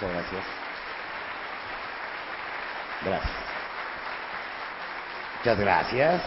Muchas gracias. Gracias. Muchas gracias.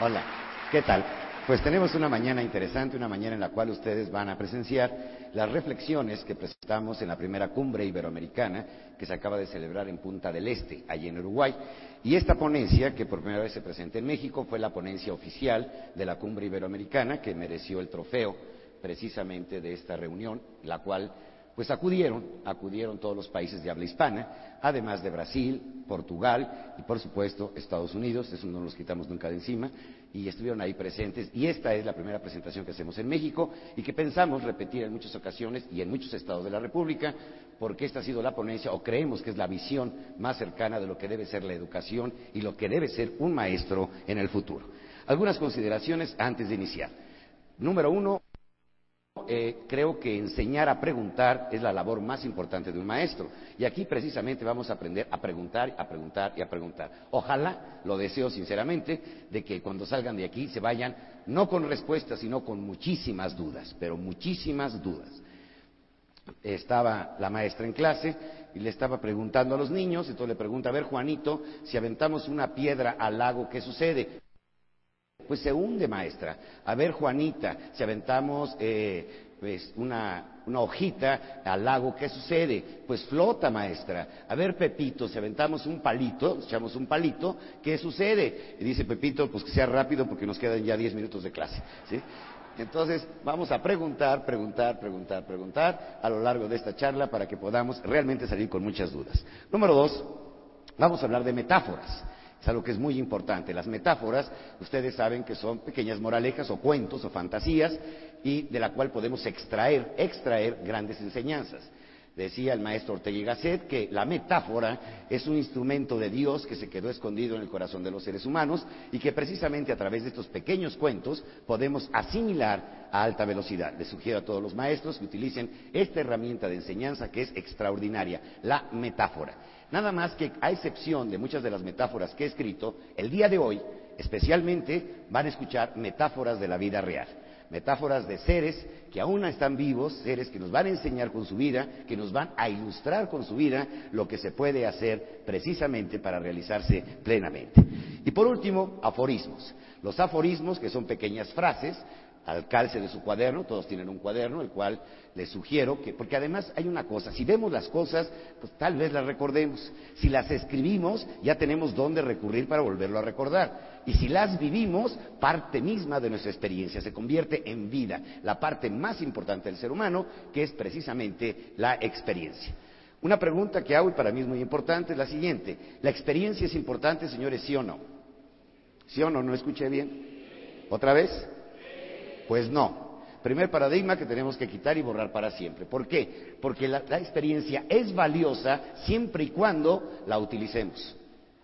Hola, ¿qué tal? Pues tenemos una mañana interesante, una mañana en la cual ustedes van a presenciar las reflexiones que presentamos en la primera cumbre iberoamericana que se acaba de celebrar en Punta del Este, allí en Uruguay. Y esta ponencia, que por primera vez se presenta en México, fue la ponencia oficial de la cumbre iberoamericana que mereció el trofeo precisamente de esta reunión, la cual pues acudieron, acudieron todos los países de habla hispana, además de Brasil, Portugal y por supuesto Estados Unidos, eso no nos quitamos nunca de encima, y estuvieron ahí presentes. Y esta es la primera presentación que hacemos en México y que pensamos repetir en muchas ocasiones y en muchos estados de la República, porque esta ha sido la ponencia, o creemos que es la visión más cercana de lo que debe ser la educación y lo que debe ser un maestro en el futuro. Algunas consideraciones antes de iniciar. Número uno, eh, creo que enseñar a preguntar es la labor más importante de un maestro. Y aquí precisamente vamos a aprender a preguntar, a preguntar y a preguntar. Ojalá, lo deseo sinceramente, de que cuando salgan de aquí se vayan no con respuestas, sino con muchísimas dudas, pero muchísimas dudas. Estaba la maestra en clase y le estaba preguntando a los niños, entonces le pregunta, a ver Juanito, si aventamos una piedra al lago, ¿qué sucede? Pues se hunde, maestra. A ver, Juanita, si aventamos eh, pues una, una, hojita al lago, ¿qué sucede? Pues flota, maestra. A ver, Pepito, si aventamos un palito, echamos un palito, ¿qué sucede? Y dice Pepito, pues que sea rápido porque nos quedan ya diez minutos de clase. ¿sí? Entonces, vamos a preguntar, preguntar, preguntar, preguntar a lo largo de esta charla para que podamos realmente salir con muchas dudas. Número dos, vamos a hablar de metáforas. Es algo que es muy importante. Las metáforas, ustedes saben que son pequeñas moralejas o cuentos o fantasías y de la cual podemos extraer, extraer grandes enseñanzas. Decía el maestro Ortega y Gasset que la metáfora es un instrumento de Dios que se quedó escondido en el corazón de los seres humanos y que precisamente a través de estos pequeños cuentos podemos asimilar a alta velocidad. Les sugiero a todos los maestros que utilicen esta herramienta de enseñanza que es extraordinaria, la metáfora. Nada más que, a excepción de muchas de las metáforas que he escrito, el día de hoy, especialmente, van a escuchar metáforas de la vida real. Metáforas de seres que aún están vivos, seres que nos van a enseñar con su vida, que nos van a ilustrar con su vida lo que se puede hacer precisamente para realizarse plenamente. Y por último, aforismos. Los aforismos, que son pequeñas frases, al calce de su cuaderno, todos tienen un cuaderno, el cual les sugiero que, porque además hay una cosa, si vemos las cosas, pues tal vez las recordemos. Si las escribimos, ya tenemos dónde recurrir para volverlo a recordar. Y si las vivimos, parte misma de nuestra experiencia se convierte en vida, la parte más importante del ser humano, que es precisamente la experiencia. Una pregunta que hago y para mí es muy importante es la siguiente. ¿La experiencia es importante, señores, sí o no? ¿Sí o no? ¿No escuché bien? ¿Otra vez? Pues no. Primer paradigma que tenemos que quitar y borrar para siempre. ¿Por qué? Porque la, experiencia es valiosa siempre y cuando la utilicemos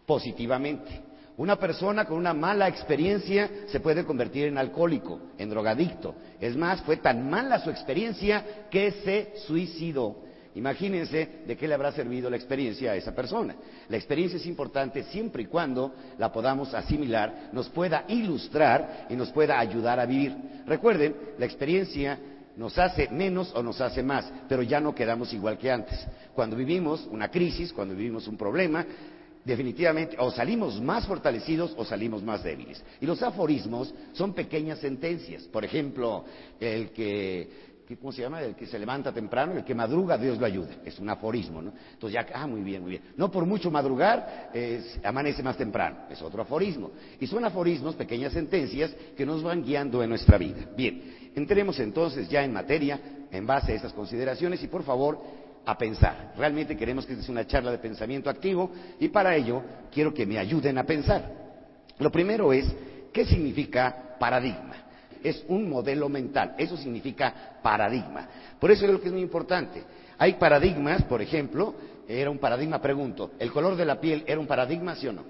positivamente. Una persona con una mala experiencia se puede convertir en alcohólico, en drogadicto. Es más, fue tan mala su experiencia que se suicidó. Imagínense de qué le habrá servido la experiencia a esa persona. La experiencia es importante siempre y cuando la podamos asimilar, nos pueda ilustrar y nos pueda ayudar a vivir. Recuerden, la experiencia nos hace menos o nos hace más, pero ya no quedamos igual que antes. Cuando vivimos una crisis, cuando vivimos un problema, definitivamente o salimos más fortalecidos o salimos más débiles. Y los aforismos son pequeñas sentencias. Por ejemplo, el que ¿cómo se llama? El que se levanta temprano, el que madruga, Dios lo ayude. Es un aforismo, ¿no? Entonces ya, ah, muy bien, muy bien. No por mucho madrugar, es, amanece más temprano. Es otro aforismo. Y son aforismos, pequeñas sentencias que nos van guiando en nuestra vida. Bien, entremos entonces ya en materia, en base a estas consideraciones, y por favor, a pensar. Realmente queremos que esta sea una charla de pensamiento activo, y para ello quiero que me ayuden a pensar. Lo primero es, ¿qué significa paradigma? Es un modelo mental. Eso significa paradigma. Por eso creo que es muy importante. Hay paradigmas, por ejemplo, era un paradigma, pregunto, ¿el color de la piel era un paradigma, sí o no?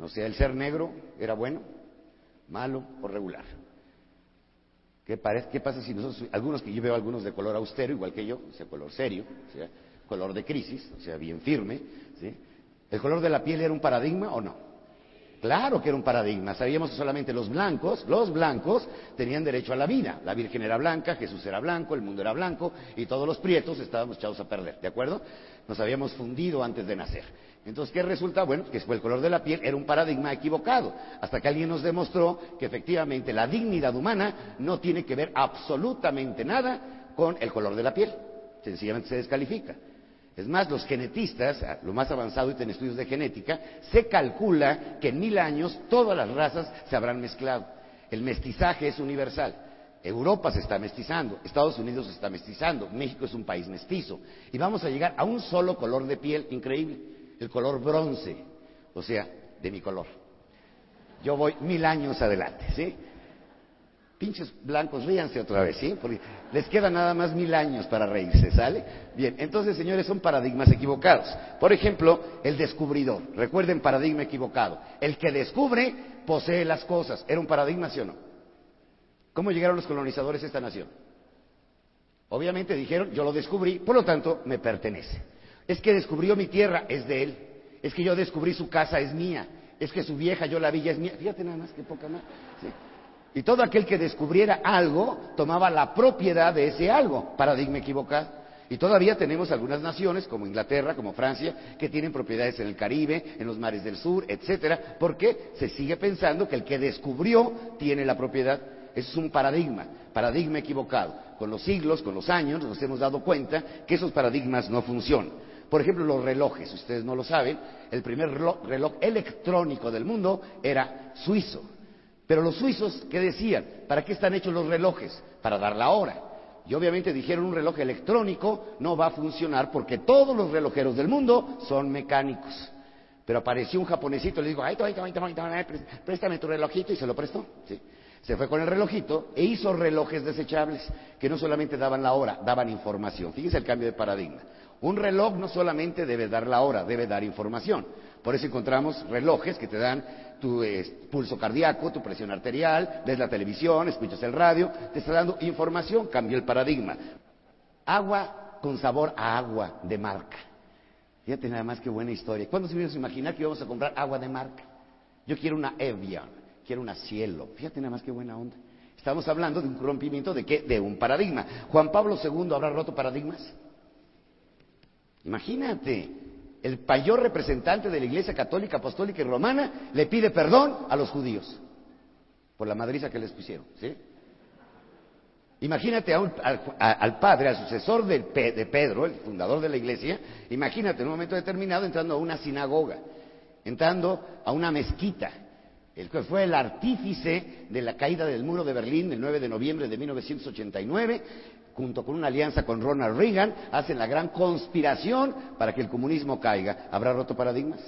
O sea, el ser negro era bueno, malo o regular. ¿Qué, parece, qué pasa si nosotros, algunos que yo veo algunos de color austero, igual que yo, o sea, color serio, o sea, color de crisis, o sea, bien firme, ¿sí? ¿El color de la piel era un paradigma o no? Claro que era un paradigma. Sabíamos que solamente los blancos, los blancos, tenían derecho a la vida. La Virgen era blanca, Jesús era blanco, el mundo era blanco y todos los prietos estábamos echados a perder. ¿De acuerdo? Nos habíamos fundido antes de nacer. Entonces, ¿qué resulta? Bueno, que fue el color de la piel, era un paradigma equivocado. Hasta que alguien nos demostró que efectivamente la dignidad humana no tiene que ver absolutamente nada con el color de la piel. Sencillamente se descalifica. Es más, los genetistas, lo más avanzado y en estudios de genética, se calcula que en mil años todas las razas se habrán mezclado. El mestizaje es universal. Europa se está mestizando, Estados Unidos se está mestizando, México es un país mestizo. Y vamos a llegar a un solo color de piel increíble, el color bronce, o sea, de mi color. Yo voy mil años adelante, ¿sí? Pinches blancos, ríanse otra vez, ¿sí? Porque les queda nada más mil años para reírse, ¿sale? Bien, entonces, señores, son paradigmas equivocados. Por ejemplo, el descubridor. Recuerden, paradigma equivocado. El que descubre posee las cosas. ¿Era un paradigma, sí o no? ¿Cómo llegaron los colonizadores a esta nación? Obviamente dijeron, yo lo descubrí, por lo tanto, me pertenece. Es que descubrió mi tierra, es de él. Es que yo descubrí su casa, es mía. Es que su vieja, yo la villa, es mía. Fíjate nada más, que poca más. ¿sí? Y todo aquel que descubriera algo tomaba la propiedad de ese algo, paradigma equivocado. Y todavía tenemos algunas naciones, como Inglaterra, como Francia, que tienen propiedades en el Caribe, en los mares del sur, etcétera, porque se sigue pensando que el que descubrió tiene la propiedad. Eso es un paradigma, paradigma equivocado. Con los siglos, con los años, nos hemos dado cuenta que esos paradigmas no funcionan. Por ejemplo, los relojes, ustedes no lo saben, el primer reloj electrónico del mundo era suizo. Pero los suizos, ¿qué decían? ¿Para qué están hechos los relojes? Para dar la hora. Y obviamente dijeron un reloj electrónico no va a funcionar porque todos los relojeros del mundo son mecánicos. Pero apareció un japonesito le dijo, ay, préstame tu relojito y se lo prestó. ¿sí? Se fue con el relojito e hizo relojes desechables que no solamente daban la hora, daban información. Fíjense el cambio de paradigma. Un reloj no solamente debe dar la hora, debe dar información. Por eso encontramos relojes que te dan tu eh, pulso cardíaco, tu presión arterial, ves la televisión, escuchas el radio, te está dando información, cambió el paradigma. Agua con sabor a agua de marca. Fíjate nada más qué buena historia. ¿Cuándo se a imaginar que íbamos a comprar agua de marca? Yo quiero una Evian, quiero una Cielo. Fíjate nada más qué buena onda. Estamos hablando de un rompimiento de qué? De un paradigma. Juan Pablo II habrá roto paradigmas. Imagínate, el mayor representante de la Iglesia Católica, Apostólica y Romana le pide perdón a los judíos por la madriza que les pusieron. Imagínate al, padre, al sucesor de, de Pedro, el fundador de la Iglesia, imagínate en un momento determinado entrando a una sinagoga, entrando a una mezquita, el que fue el artífice de la caída del muro de Berlín el 9 de noviembre de 1989, junto con una alianza con Ronald Reagan, hacen la gran conspiración para que el comunismo caiga. ¿Habrá roto paradigmas?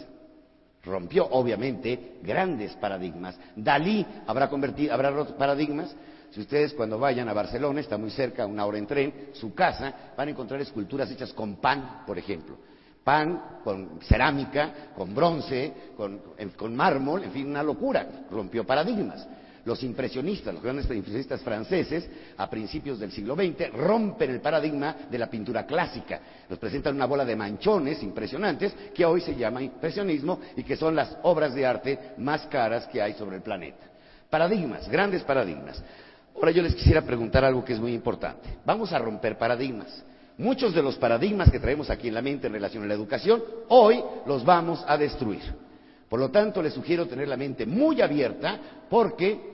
Rompió, obviamente, grandes paradigmas. Dalí habrá, convertido, habrá roto paradigmas. Si ustedes cuando vayan a Barcelona, está muy cerca, una hora en tren, su casa, van a encontrar esculturas hechas con pan, por ejemplo. Pan con cerámica, con bronce, con, con mármol, en fin, una locura. Rompió paradigmas. Los impresionistas, los grandes impresionistas franceses, a principios del siglo XX, rompen el paradigma de la pintura clásica. Nos presentan una bola de manchones impresionantes que hoy se llama impresionismo y que son las obras de arte más caras que hay sobre el planeta. Paradigmas, grandes paradigmas. Ahora yo les quisiera preguntar algo que es muy importante. Vamos a romper paradigmas. Muchos de los paradigmas que traemos aquí en la mente en relación a la educación, hoy los vamos a destruir. Por lo tanto, les sugiero tener la mente muy abierta porque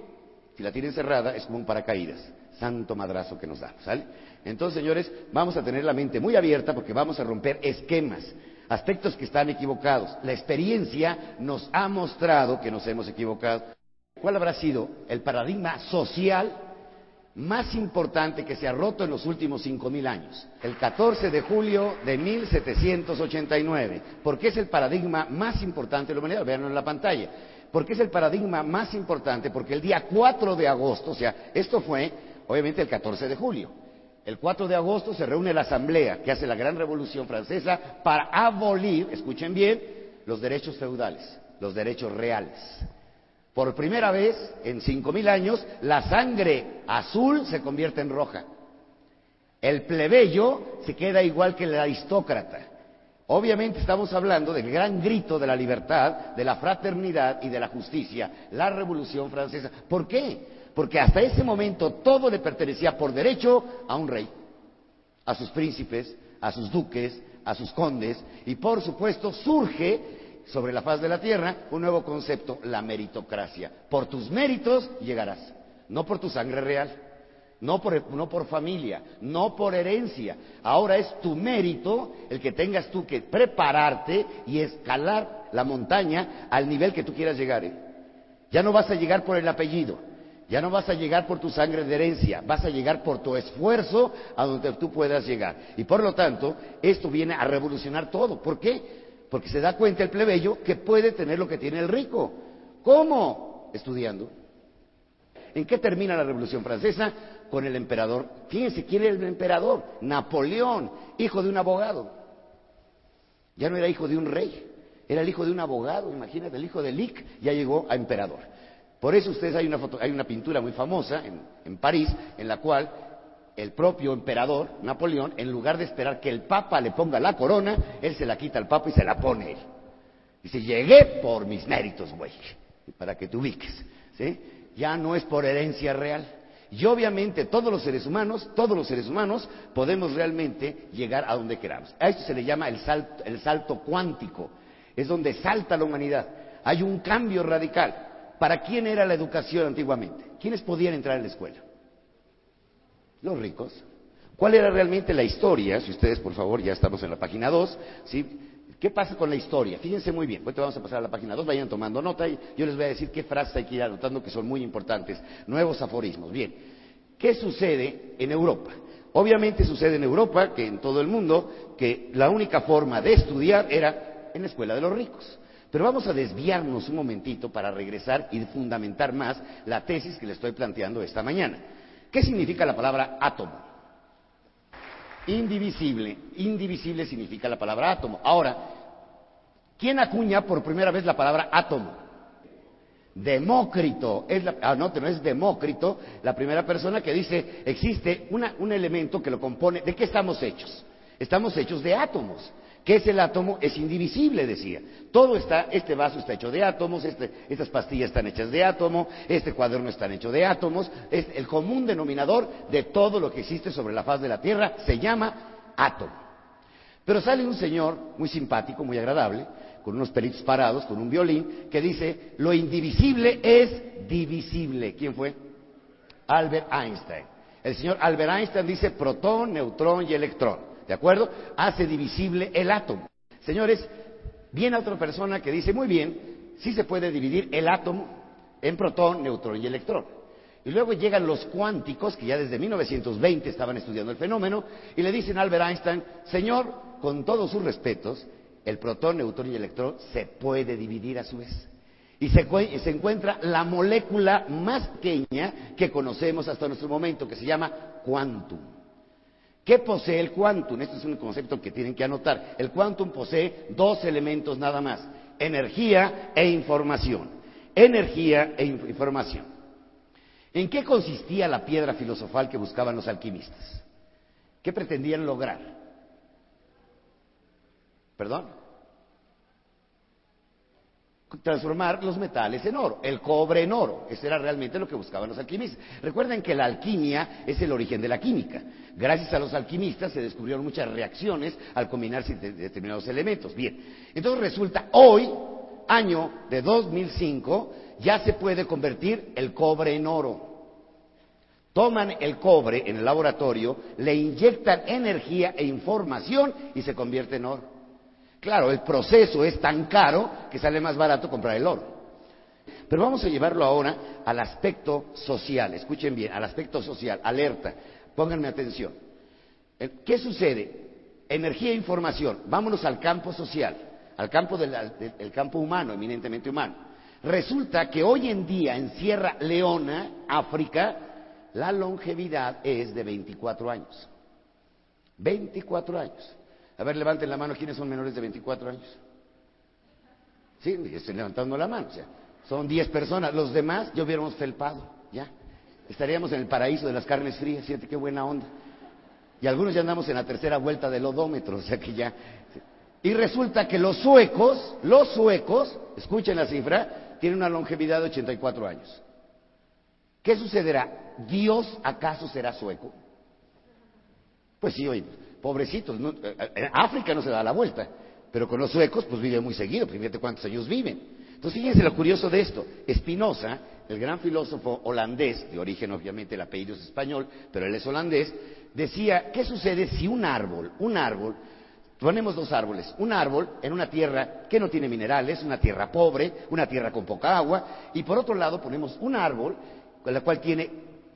si la tienen cerrada es como un paracaídas. Santo madrazo que nos da, ¿sale? Entonces, señores, vamos a tener la mente muy abierta porque vamos a romper esquemas, aspectos que están equivocados. La experiencia nos ha mostrado que nos hemos equivocado. ¿Cuál habrá sido el paradigma social más importante que se ha roto en los últimos cinco mil años? El 14 de julio de 1789, porque es el paradigma más importante de la humanidad. Veanlo en la pantalla porque es el paradigma más importante, porque el día 4 de agosto, o sea, esto fue obviamente el 14 de julio, el 4 de agosto se reúne la Asamblea que hace la Gran Revolución Francesa para abolir, escuchen bien, los derechos feudales, los derechos reales. Por primera vez en cinco mil años, la sangre azul se convierte en roja. El plebeyo se queda igual que el aristócrata. Obviamente estamos hablando del gran grito de la libertad, de la fraternidad y de la justicia, la Revolución Francesa. ¿Por qué? Porque hasta ese momento todo le pertenecía por derecho a un rey, a sus príncipes, a sus duques, a sus condes, y por supuesto surge sobre la faz de la tierra un nuevo concepto, la meritocracia. Por tus méritos llegarás, no por tu sangre real no por, no por familia, no por herencia. Ahora es tu mérito el que tengas tú que prepararte y escalar la montaña al nivel que tú quieras llegar. ¿eh? Ya no vas a llegar por el apellido, ya no vas a llegar por tu sangre de herencia, vas a llegar por tu esfuerzo a donde tú puedas llegar. Y por lo tanto, esto viene a revolucionar todo. ¿Por qué? Porque se da cuenta el plebeyo que puede tener lo que tiene el rico. ¿Cómo? Estudiando. ¿En qué termina la Revolución Francesa? Con el emperador. Fíjense quién era el emperador, Napoleón, hijo de un abogado. Ya no era hijo de un rey, era el hijo de un abogado, imagínate, el hijo de Lick ya llegó a emperador. Por eso ustedes hay una, foto, hay una pintura muy famosa en, en París en la cual el propio emperador, Napoleón, en lugar de esperar que el Papa le ponga la corona, él se la quita al Papa y se la pone él. Dice, llegué por mis méritos, güey, para que te ubiques. ¿sí? Ya no es por herencia real. Y obviamente todos los seres humanos, todos los seres humanos podemos realmente llegar a donde queramos. A esto se le llama el salto, el salto cuántico. Es donde salta la humanidad. Hay un cambio radical. ¿Para quién era la educación antiguamente? ¿Quiénes podían entrar en la escuela? Los ricos. ¿Cuál era realmente la historia? Si ustedes, por favor, ya estamos en la página 2, ¿sí? ¿Qué pasa con la historia? Fíjense muy bien. Ahorita vamos a pasar a la página 2, vayan tomando nota y yo les voy a decir qué frases hay que ir anotando que son muy importantes. Nuevos aforismos. Bien. ¿Qué sucede en Europa? Obviamente sucede en Europa, que en todo el mundo, que la única forma de estudiar era en la escuela de los ricos. Pero vamos a desviarnos un momentito para regresar y fundamentar más la tesis que le estoy planteando esta mañana. ¿Qué significa la palabra átomo? Indivisible. Indivisible significa la palabra átomo. Ahora, ¿quién acuña por primera vez la palabra átomo? Demócrito, es la, ah, no, no es Demócrito, la primera persona que dice, existe un elemento que lo compone, ¿de qué estamos hechos? Estamos hechos de átomos. ¿Qué es el átomo? Es indivisible, decía. Todo está, este vaso está hecho de átomos, este, estas pastillas están hechas de átomo, este cuaderno está hecho de átomos. Es el común denominador de todo lo que existe sobre la faz de la Tierra se llama átomo. Pero sale un señor muy simpático, muy agradable, con unos pelitos parados, con un violín, que dice, lo indivisible es divisible. ¿Quién fue? Albert Einstein. El señor Albert Einstein dice protón, neutrón y electrón. ¿De acuerdo? Hace divisible el átomo. Señores, viene otra persona que dice, muy bien, sí se puede dividir el átomo en protón, neutrón y electrón. Y luego llegan los cuánticos, que ya desde 1920 estaban estudiando el fenómeno, y le dicen a Albert Einstein, señor, con todos sus respetos, el protón, neutrón y electrón se puede dividir a su vez. Y se, se, encuentra la molécula más pequeña que conocemos hasta nuestro momento, que se llama quantum. ¿Qué posee el quantum? Este es un concepto que tienen que anotar. El quantum posee dos elementos nada más, energía e información. Energía e información. ¿En qué consistía la piedra filosofal que buscaban los alquimistas? ¿Qué pretendían lograr? ¿Perdón? Transformar los metales en oro, el cobre en oro. Eso era realmente lo que buscaban los alquimistas. Recuerden que la alquimia es el origen de la química. Gracias a los alquimistas se descubrieron muchas reacciones al combinarse determinados elementos. Bien, entonces resulta hoy, año de 2005, ya se puede convertir el cobre en oro. Toman el cobre en el laboratorio, le inyectan energía e información y se convierte en oro. Claro, el proceso es tan caro que sale más barato comprar el oro. Pero vamos a llevarlo ahora al aspecto social. Escuchen bien, al aspecto social. Alerta. Pónganme atención. ¿Qué sucede? Energía e información. Vámonos al campo social, al campo del, del campo humano, eminentemente humano. Resulta que hoy en día en Sierra Leona, África, la longevidad es de 24 años. 24 años. A ver, levanten la mano, ¿quiénes son menores de 24 años? Sí, estoy levantando la mano. O sea, son 10 personas. Los demás ya hubiéramos felpado, ya. Estaríamos en el paraíso de las carnes frías, fíjate qué buena onda. Y algunos ya andamos en la tercera vuelta del odómetro, o sea que ya. Y resulta que los suecos, los suecos, escuchen la cifra, tienen una longevidad de 84 años. ¿Qué sucederá? ¿Dios acaso será sueco? Pues sí, oye, pobrecitos, en África no se da la vuelta, pero con los suecos pues vive muy seguido, pues fíjate cuántos años viven. Entonces fíjense lo curioso de esto. Spinoza, el gran filósofo holandés, de origen obviamente el apellido es español, pero él es holandés, decía, ¿qué sucede si un árbol, un árbol, ponemos dos árboles, un árbol en una tierra que no tiene minerales, una tierra pobre, una tierra con poca agua, y por otro lado ponemos un árbol con la cual tiene,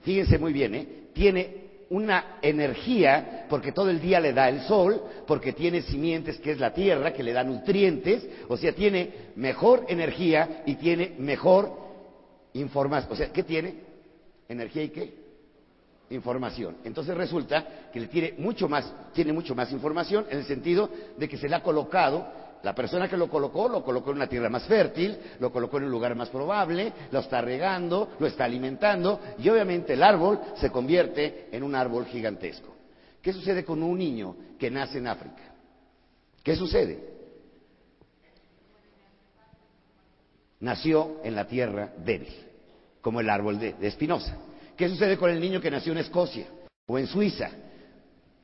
fíjense muy bien, ¿eh? tiene una energía, porque todo el día le da el sol, porque tiene simientes, que es la tierra, que le da nutrientes, o sea, tiene mejor energía y tiene mejor información. O sea, ¿qué tiene? Energía y qué? Información. Entonces resulta que le tiene mucho más, tiene mucho más información en el sentido de que se le ha colocado la persona que lo colocó, lo colocó en una tierra más fértil, lo colocó en un lugar más probable, lo está regando, lo está alimentando y obviamente el árbol se convierte en un árbol gigantesco. ¿Qué sucede con un niño que nace en África? ¿Qué sucede? Nació en la tierra débil, como el árbol de, Espinosa. ¿Qué sucede con el niño que nació en Escocia o en Suiza?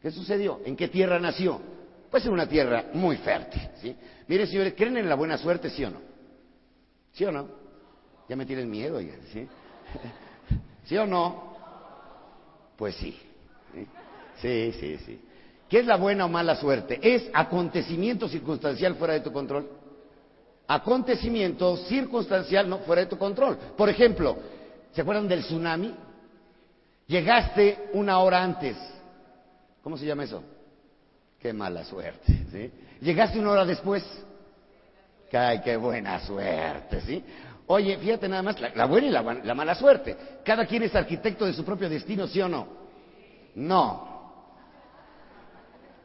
¿Qué sucedió? ¿En qué tierra nació? Puede ser una tierra muy fértil. ¿sí? Mire, señores, ¿creen en la buena suerte, sí o no? ¿Sí o no? Ya me tienen miedo, ya, ¿sí? ¿Sí o no? Pues sí. Sí, sí, sí. ¿Qué es la buena o mala suerte? Es acontecimiento circunstancial fuera de tu control. Acontecimiento circunstancial no fuera de tu control. Por ejemplo, ¿se acuerdan del tsunami? Llegaste una hora antes. ¿Cómo se llama eso? Qué mala suerte, ¿sí? Llegaste una hora después. Ay, qué buena suerte, ¿sí? Oye, fíjate nada más, la, buena y la, la, mala suerte. Cada quien es arquitecto de su propio destino, ¿sí o no? No.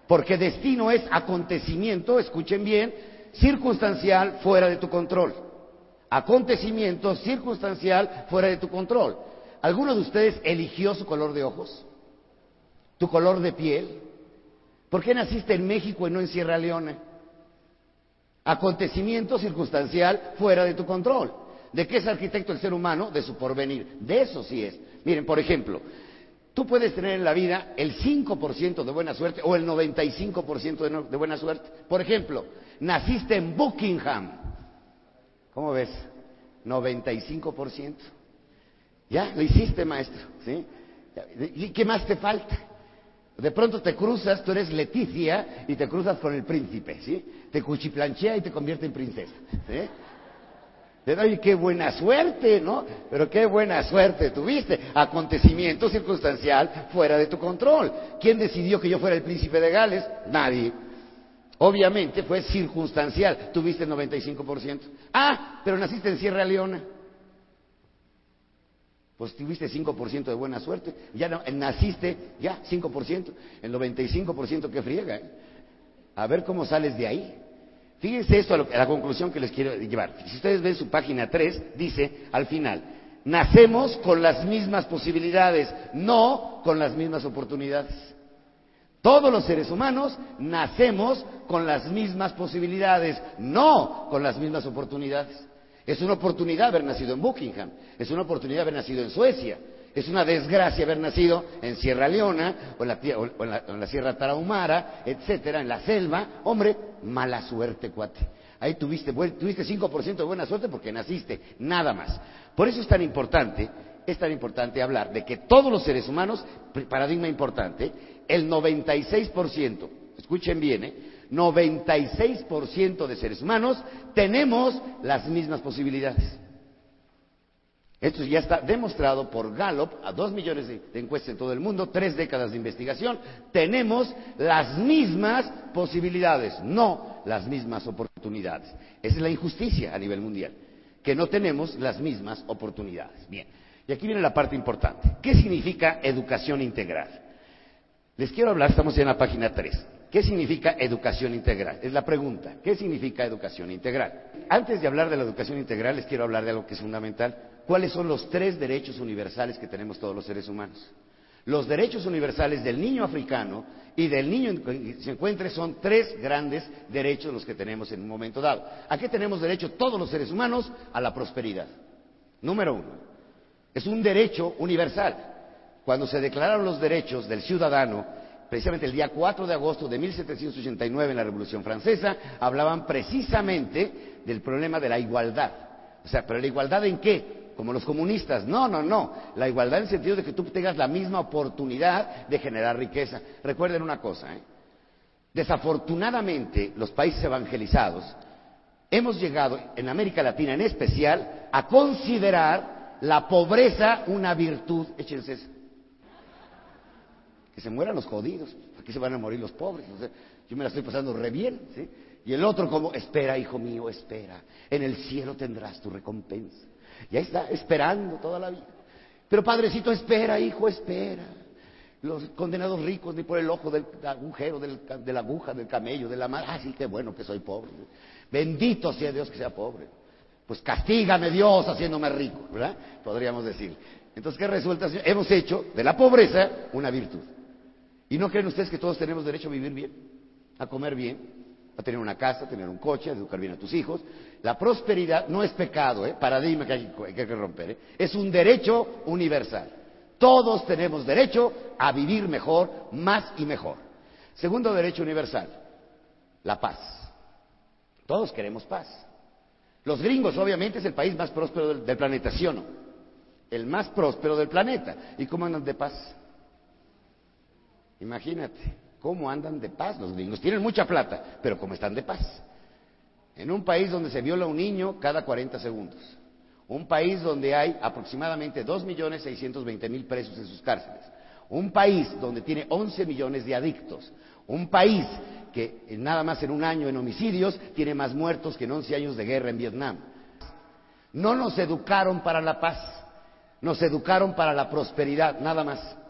Porque destino es acontecimiento, escuchen bien, circunstancial fuera de tu control. Acontecimiento circunstancial fuera de tu control. ¿Alguno de ustedes eligió su color de ojos? ¿Tu color de piel? ¿Por qué naciste en México y no en Sierra Leona? Acontecimiento circunstancial fuera de tu control. ¿De qué es arquitecto el ser humano? De su porvenir. De eso sí es. Miren, por ejemplo, tú puedes tener en la vida el 5% de buena suerte o el 95% de buena suerte. Por ejemplo, naciste en Buckingham. ¿Cómo ves? 95%. Ya, lo hiciste, maestro. ¿sí? ¿Y qué más te falta? De pronto te cruzas, tú eres Leticia y te cruzas con el príncipe, ¿sí? Te cuchiplanchea y te convierte en princesa, ¿sí? Oye, qué buena suerte, ¿no? Pero qué buena suerte tuviste. Acontecimiento circunstancial fuera de tu control. ¿Quién decidió que yo fuera el príncipe de Gales? Nadie. Obviamente fue circunstancial. Tuviste el 95%. Ah, pero naciste en Sierra Leona pues tuviste 5% de buena suerte, ya no, naciste, ya 5%, el 95% que friega. ¿eh? A ver cómo sales de ahí. Fíjense esto, a, la conclusión que les quiero llevar. Si ustedes ven su página 3, dice al final, nacemos con las mismas posibilidades, no con las mismas oportunidades. Todos los seres humanos nacemos con las mismas posibilidades, no con las mismas oportunidades. Es una oportunidad haber nacido en Buckingham, es una oportunidad haber nacido en Suecia, es una desgracia haber nacido en Sierra Leona o en la, Sierra Tarahumara, etcétera, en la selva. Hombre, mala suerte, cuate. Ahí tuviste, tuviste 5% de buena suerte porque naciste, nada más. Por eso es tan importante, es tan importante hablar de que todos los seres humanos, paradigma importante, el 96%, escuchen bien, ¿eh? 96% de seres humanos tenemos las mismas posibilidades. Esto ya está demostrado por Gallup, a dos millones de, encuestas en todo el mundo, tres décadas de investigación. Tenemos las mismas posibilidades, no las mismas oportunidades. Esa es la injusticia a nivel mundial, que no tenemos las mismas oportunidades. Bien, y aquí viene la parte importante. ¿Qué significa educación integral? Les quiero hablar, estamos en la página 3. ¿Qué significa educación integral? Es la pregunta. ¿Qué significa educación integral? Antes de hablar de la educación integral, les quiero hablar de algo que es fundamental. ¿Cuáles son los tres derechos universales que tenemos todos los seres humanos? Los derechos universales del niño africano y del niño que se encuentre son tres grandes derechos los que tenemos en un momento dado. ¿A qué tenemos derecho todos los seres humanos? A la prosperidad. Número uno. Es un derecho universal. Cuando se declararon los derechos del ciudadano, precisamente el día 4 de agosto de 1789 en la Revolución Francesa, hablaban precisamente del problema de la igualdad. O sea, pero la igualdad en qué? Como los comunistas. No, no, no. La igualdad en el sentido de que tú tengas la misma oportunidad de generar riqueza. Recuerden una cosa, ¿eh? Desafortunadamente, los países evangelizados hemos llegado, en América Latina en especial, a considerar la pobreza una virtud. Échense. Que se mueran los jodidos. Aquí se van a morir los pobres. yo me la estoy pasando re bien. Y el otro como, espera, hijo mío, espera. En el cielo tendrás tu recompensa. Ya está esperando toda la vida. Pero padrecito, espera, hijo, espera. Los condenados ricos ni por el ojo del agujero, de la aguja, del camello, de la madre. Ah, sí, qué bueno que soy pobre. Bendito sea Dios que sea pobre. Pues castígame Dios haciéndome rico, ¿verdad? Podríamos decir. Entonces, ¿qué resulta? Hemos hecho de la pobreza una virtud. ¿Y no creen ustedes que todos tenemos derecho a vivir bien? A comer bien, a tener una casa, a tener un coche, a educar bien a tus hijos. La prosperidad no es pecado, ¿eh? paradigma que hay que, romper, ¿eh? es un derecho universal. Todos tenemos derecho a vivir mejor, más y mejor. Segundo derecho universal, la paz. Todos queremos paz. Los gringos, obviamente, es el país más próspero del, del planeta, ¿sí o no? El más próspero del planeta. ¿Y cómo andan de paz? Imagínate. ¿Cómo andan de paz los gringos? Tienen mucha plata, pero ¿cómo están de paz? En un país donde se viola un niño cada 40 segundos. Un país donde hay aproximadamente 2.620.000 presos en sus cárceles. Un país donde tiene 11 millones de adictos. Un país que nada más en un año en homicidios tiene más muertos que en 11 años de guerra en Vietnam. No nos educaron para la paz, nos educaron para la prosperidad, nada más.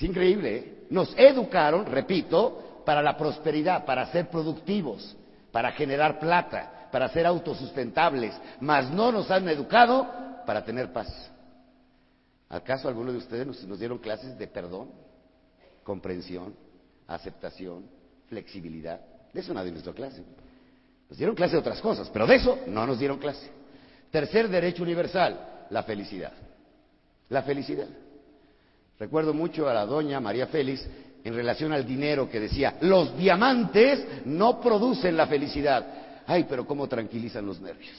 Es increíble, ¿eh? Nos educaron, repito, para la prosperidad, para ser productivos, para generar plata, para ser autosustentables, mas no nos han educado para tener paz. ¿Acaso alguno de ustedes nos, dieron clases de perdón, comprensión, aceptación, flexibilidad? De eso nadie nos dio clase. Nos dieron clase de otras cosas, pero de eso no nos dieron clase. Tercer derecho universal, la felicidad. La felicidad. Recuerdo mucho a la doña María Félix en relación al dinero que decía, los diamantes no producen la felicidad. Ay, pero cómo tranquilizan los nervios.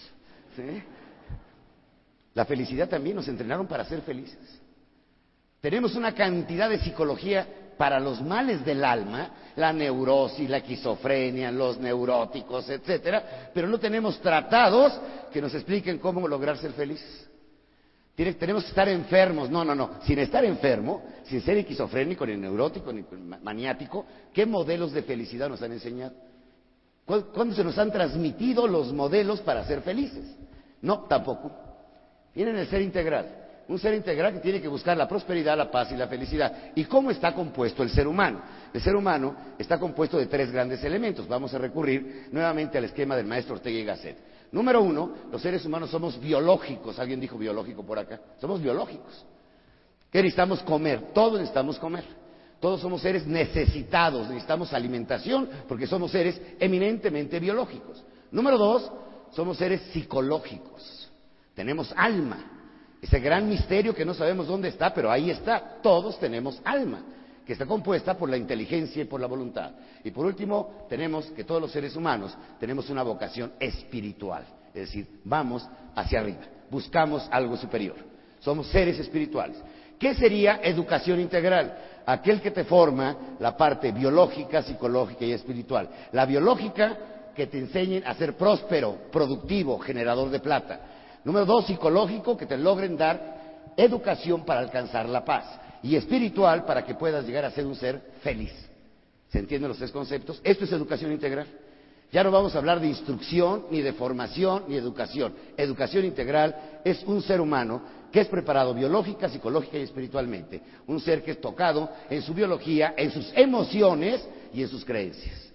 La felicidad también nos entrenaron para ser felices. Tenemos una cantidad de psicología para los males del alma, la neurosis, la esquizofrenia, los neuróticos, etcétera, pero no tenemos tratados que nos expliquen cómo lograr ser felices tenemos que estar enfermos. No, no, no. Sin estar enfermo, sin ser esquizofrénico, ni neurótico, ni maniático, ¿qué modelos de felicidad nos han enseñado? ¿Cuándo se nos han transmitido los modelos para ser felices? No, tampoco. Tienen el ser integral. Un ser integral que tiene que buscar la prosperidad, la paz y la felicidad. ¿Y cómo está compuesto el ser humano? El ser humano está compuesto de tres grandes elementos. Vamos a recurrir nuevamente al esquema del maestro Ortega y Gasset. Número uno, los seres humanos somos biológicos. ¿Alguien dijo biológico por acá? Somos biológicos. ¿Qué necesitamos comer? Todos necesitamos comer. Todos somos seres necesitados, necesitamos alimentación porque somos seres eminentemente biológicos. Número dos, somos seres psicológicos. Tenemos alma. Ese gran misterio que no sabemos dónde está, pero ahí está. Todos tenemos alma, que está compuesta por la inteligencia y por la voluntad. Y por último, tenemos que todos los seres humanos tenemos una vocación espiritual. Es decir, vamos hacia arriba, buscamos algo superior. Somos seres espirituales. ¿Qué sería educación integral? Aquel que te forma la parte biológica, psicológica y espiritual. La biológica que te enseñen a ser próspero, productivo, generador de plata. Número dos, psicológico, que te logren dar educación para alcanzar la paz. Y espiritual, para que puedas llegar a ser un ser feliz. ¿Se entienden los tres conceptos? Esto es educación integral. Ya no vamos a hablar de instrucción, ni de formación, ni educación. Educación integral es un ser humano que es preparado biológica, psicológica y espiritualmente. Un ser que es tocado en su biología, en sus emociones y en sus creencias.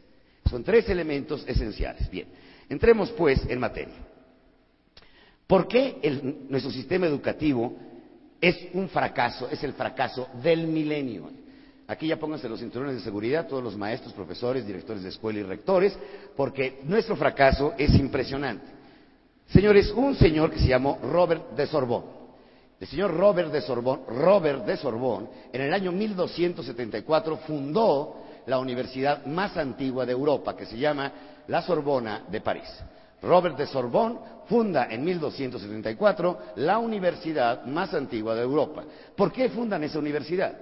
Son tres elementos esenciales. Bien, entremos pues en materia. ¿Por qué nuestro sistema educativo es un fracaso, es el fracaso del milenio. Aquí ya pónganse los cinturones de seguridad, todos los maestros, profesores, directores de escuela y rectores, porque nuestro fracaso es impresionante. Señores, un señor que se llamó Robert de Sorbonne, el señor Robert de Sorbonne, Robert de Sorbonne, en el año 1274 fundó la universidad más antigua de Europa, que se llama la Sorbona de París. Robert de Sorbonne funda en 1274 la universidad más antigua de Europa. ¿Por qué fundan esa universidad?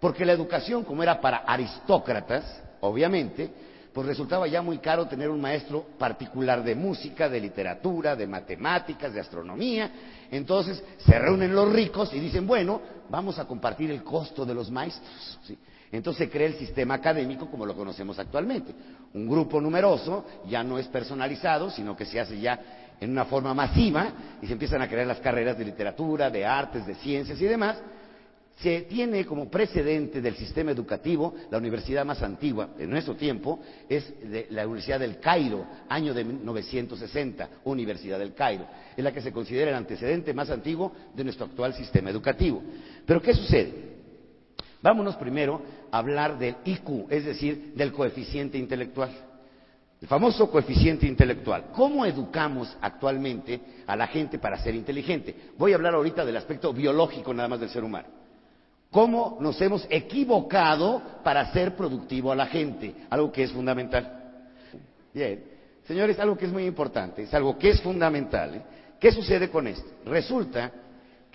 Porque la educación, como era para aristócratas, obviamente, pues resultaba ya muy caro tener un maestro particular de música, de literatura, de matemáticas, de astronomía. Entonces se reúnen los ricos y dicen, bueno, vamos a compartir el costo de los maestros. Entonces se crea el sistema académico como lo conocemos actualmente. Un grupo numeroso ya no es personalizado, sino que se hace ya en una forma masiva y se empiezan a crear las carreras de literatura, de artes, de ciencias y demás se tiene como precedente del sistema educativo la universidad más antigua de nuestro tiempo, es la Universidad del Cairo, año de 1960, Universidad del Cairo. Es la que se considera el antecedente más antiguo de nuestro actual sistema educativo. Pero ¿qué sucede? Vámonos primero a hablar del IQ, es decir, del coeficiente intelectual. El famoso coeficiente intelectual. ¿Cómo educamos actualmente a la gente para ser inteligente? Voy a hablar ahorita del aspecto biológico nada más del ser humano cómo nos hemos equivocado para hacer productivo a la gente, algo que es fundamental. Bien, señores, algo que es muy importante, es algo que es fundamental. ¿eh? ¿Qué sucede con esto? Resulta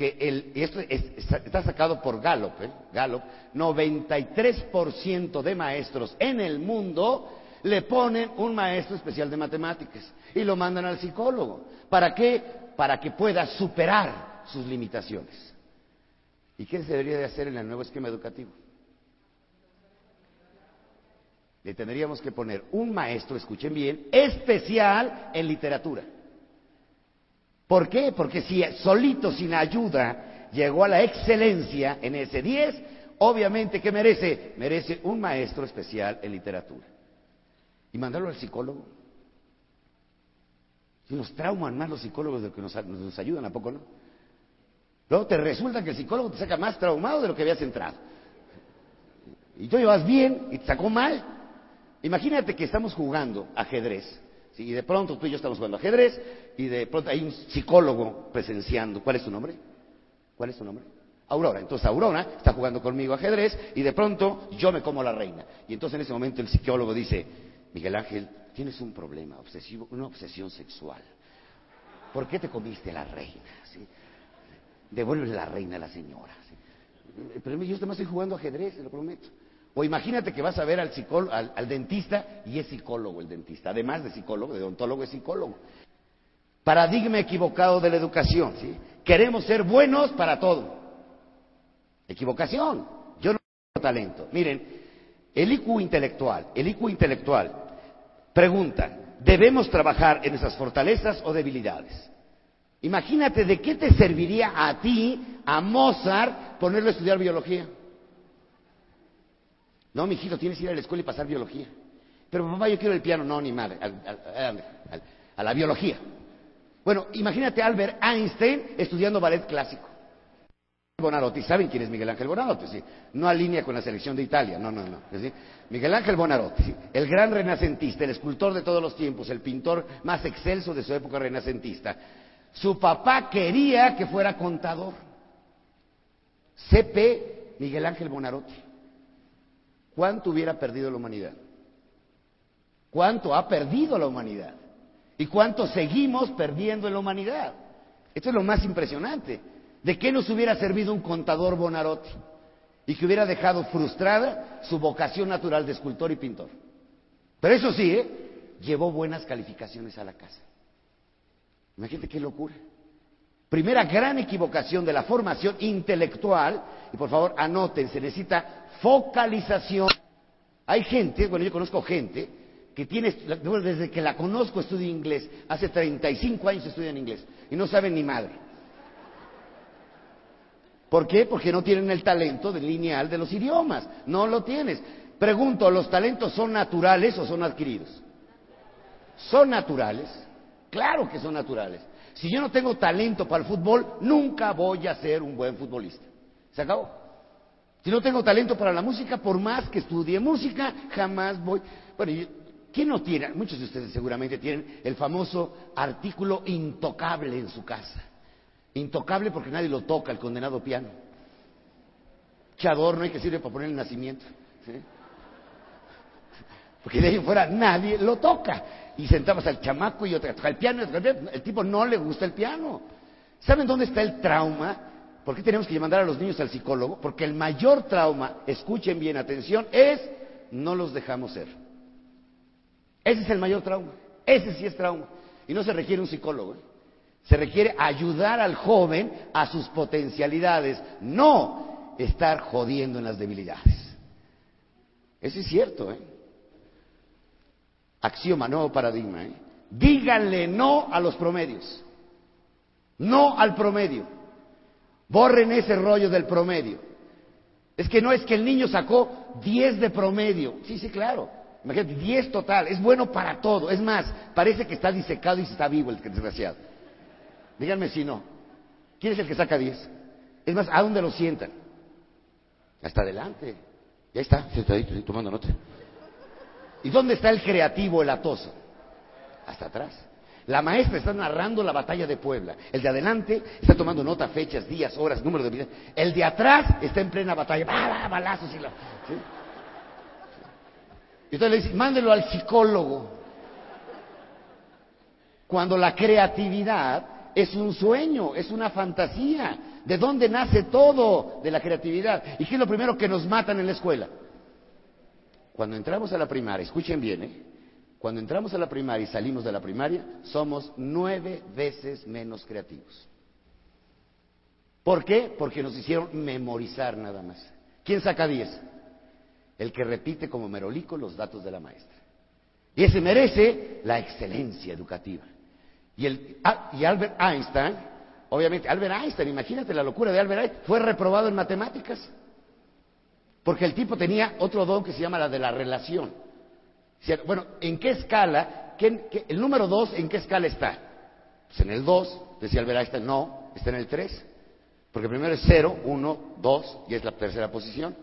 que el, esto está sacado por Gallup, ¿eh? Gallup, 93% de maestros en el mundo le ponen un maestro especial de matemáticas y lo mandan al psicólogo. ¿Para qué? Para que pueda superar sus limitaciones. ¿Y qué se debería de hacer en el nuevo esquema educativo? Le tendríamos que poner un maestro, escuchen bien, especial en literatura. ¿Por qué? Porque si solito, sin ayuda, llegó a la excelencia en ese 10, obviamente, ¿qué merece? Merece un maestro especial en literatura. Y mandarlo al psicólogo. Si nos trauman más los psicólogos de lo que nos, nos ayudan, ¿a poco no? Luego te resulta que el psicólogo te saca más traumado de lo que habías entrado. Y tú llevas bien y te sacó mal. Imagínate que estamos jugando ajedrez. Y de pronto tú y yo estamos jugando ajedrez y de pronto hay un psicólogo presenciando. ¿Cuál es tu nombre? ¿Cuál es tu nombre? Aurora. Entonces Aurora está jugando conmigo ajedrez y de pronto yo me como la reina. Y entonces en ese momento el psicólogo dice, Miguel Ángel, tienes un problema obsesivo, una obsesión sexual. ¿Por qué te comiste la reina? devuelve la reina a la señora. Pero yo más estoy jugando ajedrez, se lo prometo. O imagínate que vas a ver al, al, dentista y es psicólogo el dentista. Además de psicólogo, de odontólogo, es psicólogo. Paradigma equivocado de la educación. ¿sí? Queremos ser buenos para todo. Equivocación. Yo no tengo talento. Miren, el IQ intelectual, el IQ intelectual pregunta, ¿debemos trabajar en esas fortalezas o debilidades? Imagínate de qué te serviría a ti, a Mozart, ponerlo a estudiar biología. No, mijito, tienes que ir a la escuela y pasar biología. Pero papá, yo quiero el piano. No, ni madre, a la biología. Bueno, imagínate a Albert Einstein estudiando ballet clásico. Bonarotti, ¿saben quién es Miguel Ángel Bonarotti? Sí. No alinea con la selección de Italia, no, no, no. Miguel Ángel Bonarotti, el gran renacentista, el escultor de todos los tiempos, el pintor más excelso de su época renacentista. Su papá quería que fuera contador. CP Miguel Ángel Bonarotti. ¿Cuánto hubiera perdido la humanidad? ¿Cuánto ha perdido la humanidad? ¿Y cuánto seguimos perdiendo en la humanidad? Esto es lo más impresionante. ¿De qué nos hubiera servido un contador Bonarotti? Y que hubiera dejado frustrada su vocación natural de escultor y pintor. Pero eso sí, ¿eh? llevó buenas calificaciones a la casa. Imagínate qué locura. Primera gran equivocación de la formación intelectual, y por favor anoten, se necesita focalización. Hay gente, bueno, yo conozco gente que tiene, desde que la conozco estudia inglés, hace 35 años estudian inglés y no saben ni madre. ¿Por qué? Porque no tienen el talento lineal de los idiomas, no lo tienes. Pregunto, ¿los talentos son naturales o son adquiridos? Son naturales. Claro que son naturales. Si yo no tengo talento para el fútbol, nunca voy a ser un buen futbolista. Se acabó. Si no tengo talento para la música, por más que estudie música, jamás voy. Bueno, ¿quién no tiene? Muchos de ustedes seguramente tienen el famoso artículo intocable en su casa. Intocable porque nadie lo toca, el condenado piano. Qué adorno hay que sirve para poner el nacimiento. Porque de ahí fuera nadie lo toca. Y sentamos al chamaco y otra toca el piano, el tipo no le gusta el piano. ¿Saben dónde está el trauma? ¿Por qué tenemos que mandar a los niños al psicólogo? Porque el mayor trauma, escuchen bien, atención, es no los dejamos ser. Ese es el mayor trauma. Ese sí es trauma. Y no se requiere un psicólogo. ¿eh? Se requiere ayudar al joven a sus potencialidades, no estar jodiendo en las debilidades. Eso es cierto, ¿eh? Axioma, nuevo paradigma, ¿eh? Díganle no a los promedios. No al promedio. Borren ese rollo del promedio. Es que no es que el niño sacó 10 de promedio. Sí, sí, claro. Imagínate, 10 total. Es bueno para todo. Es más, parece que está disecado y está vivo el desgraciado. Díganme si no. ¿Quién es el que saca 10? Es más, ¿a dónde lo sientan? Hasta adelante. Ya está, sentadito, tomando nota. ¿Y dónde está el creativo, el atoso? Hasta atrás. La maestra está narrando la batalla de Puebla. El de adelante está tomando nota, fechas, días, horas, número de vida. El de atrás está en plena batalla. ¡Bah, balazos y la... Y entonces le dice, mándelo al psicólogo. Cuando la creatividad es un sueño, es una fantasía. ¿De dónde nace todo de la creatividad? ¿Y qué es lo primero que nos matan en la escuela? Cuando entramos a la primaria, escuchen bien, ¿eh? Cuando entramos a la primaria y salimos de la primaria, somos nueve veces menos creativos. ¿Por qué? Porque nos hicieron memorizar nada más. ¿Quién saca diez? El que repite como merolico los datos de la maestra. Y ese merece la excelencia educativa. Y, el, ah, y Albert Einstein, obviamente, Albert Einstein, imagínate la locura de Albert Einstein, fue reprobado en matemáticas. Porque el tipo tenía otro don que se llama la de la relación. Bueno, ¿en qué escala? el número 2, ¿en qué escala está? Pues en el 2, decía Albert Einstein, no, está en el 3. Porque primero es 0, 1, 2, y es la tercera posición.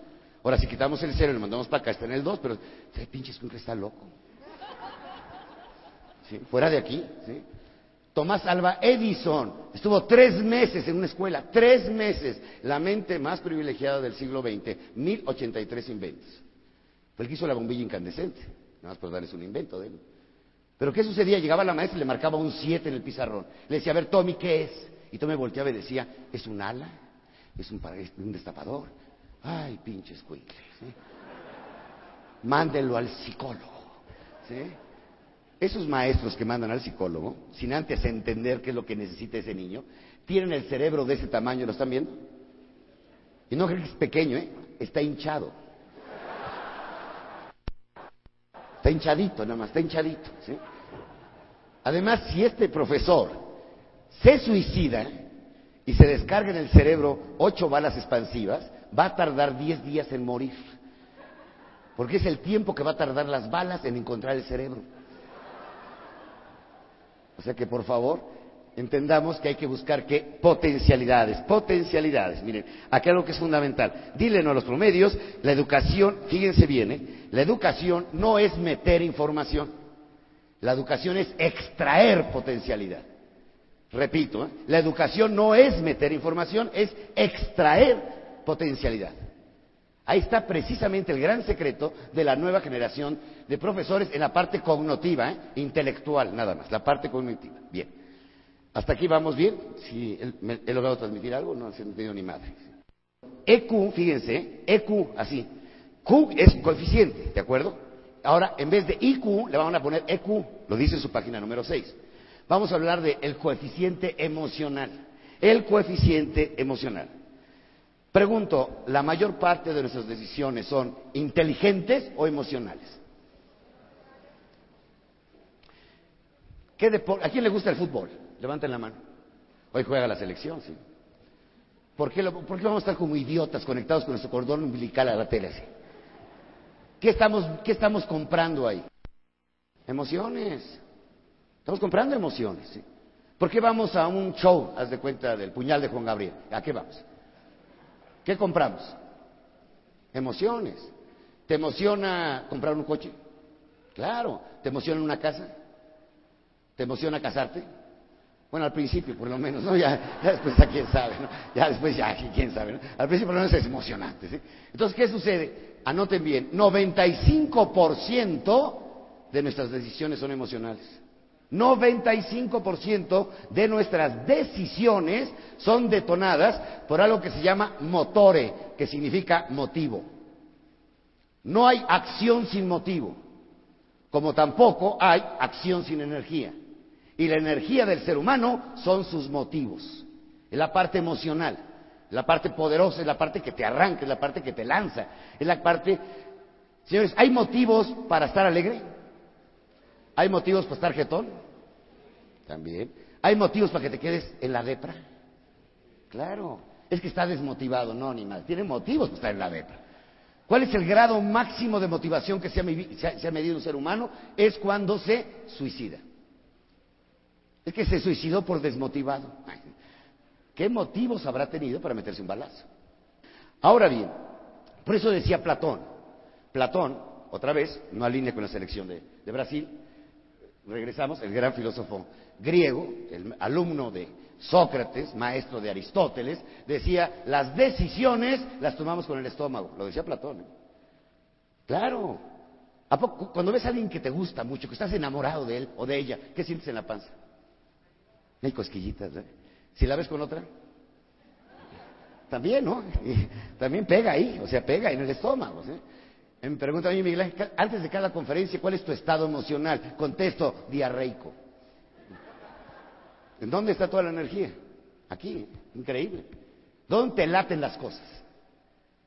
Ahora, si quitamos el 0 y lo mandamos para acá, está en el 2, pero ese pinche que está loco. Fuera de aquí, ¿sí? Tomás Alba Edison estuvo tres meses en una escuela, tres meses, la mente más privilegiada del siglo XX, 1083 inventos. Fue el que hizo la bombilla incandescente, nada más por darles un invento de él. Pero ¿qué sucedía? Llegaba la maestra y le marcaba un 7 en el pizarrón. Le decía, a ver, Tommy, ¿qué es? Y Tommy volteaba y decía, es un ala, es un, un destapador. Ay, pinches cuincles. ¿sí? Mándelo al psicólogo. ¿sí? Esos maestros que mandan al psicólogo, sin antes entender qué es lo que necesita ese niño, tienen el cerebro de ese tamaño, ¿lo están viendo? Y no creen que es pequeño, ¿eh? Está hinchado. Está hinchadito, nada más, está hinchadito. ¿sí? Además, si este profesor se suicida y se descarga en el cerebro ocho balas expansivas, va a tardar diez días en morir. Porque es el tiempo que va a tardar las balas en encontrar el cerebro. O sea que por favor entendamos que hay que buscar qué potencialidades, potencialidades. Miren, aquí algo que es fundamental. Dile no a los promedios, la educación, fíjense bien, ¿eh? la educación no es meter información, la educación es extraer potencialidad. Repito, ¿eh? la educación no es meter información, es extraer potencialidad. Ahí está precisamente el gran secreto de la nueva generación de profesores en la parte cognitiva, ¿eh? intelectual nada más, la parte cognitiva. Bien. ¿Hasta aquí vamos bien? Si he logrado transmitir algo, no se entendido ni madre. EQ, fíjense, EQ, así. Q es coeficiente, ¿de acuerdo? Ahora, en vez de IQ, le vamos a poner EQ, lo dice en su página número 6. Vamos a hablar del coeficiente emocional. El coeficiente emocional. Pregunto, ¿la mayor parte de nuestras decisiones son inteligentes o emocionales? ¿A quién le gusta el fútbol? Levanten la mano. Hoy juega la selección, sí. ¿Por qué, vamos a estar como idiotas conectados con nuestro cordón umbilical a la tele así? ¿Qué estamos, ¿Qué estamos comprando ahí? Emociones. Estamos comprando emociones, sí. ¿Por qué vamos a un show, haz de cuenta, del puñal de Juan Gabriel? ¿A qué vamos? ¿Qué compramos? Emociones. ¿Te emociona comprar un coche? Claro. ¿Te emociona una casa? ¿Te emociona casarte? Bueno, al principio, por lo menos, ¿no? Ya, después, a quién sabe, ¿no? Ya después, ya, quién sabe, ¿no? Al principio, por lo menos, es emocionante, ¿sí? Entonces, ¿qué sucede? Anoten bien, 95% de nuestras decisiones son emocionales. 95% de nuestras decisiones son detonadas por algo que se llama motore, que significa motivo. No hay acción sin motivo, como tampoco hay acción sin energía. Y la energía del ser humano son sus motivos. Es la parte emocional, la parte poderosa, es la parte que te arranca, es la parte que te lanza, es la parte... Señores, ¿hay motivos para estar alegre? ¿Hay motivos para estar jetón? También. ¿Hay motivos para que te quedes en la depra? Claro. Es que está desmotivado. No, ni más. Tiene motivos para estar en la depra. ¿Cuál es el grado máximo de motivación que se ha, se ha medido un ser humano? Es cuando se suicida. Es que se suicidó por desmotivado. ¿Qué motivos habrá tenido para meterse un balazo? Ahora bien, por eso decía Platón. Platón, otra vez, no alinea con la selección de, de Brasil, regresamos, el gran filósofo griego, el alumno de Sócrates, maestro de Aristóteles, decía, las decisiones las tomamos con el estómago, lo decía Platón. Claro. ¿A poco, cuando ves a alguien que te gusta mucho, que estás enamorado de él o de ella, ¿qué sientes en la panza? Hay cosquillitas, ¿eh? Si la ves con otra, también, ¿no? también pega ahí, o sea, pega en el estómago. Me pregunta a mí Miguel antes de cada conferencia, ¿cuál es tu estado emocional? Contesto, diarreico. ¿En dónde está toda la energía? Aquí, increíble. ¿Dónde te laten las cosas?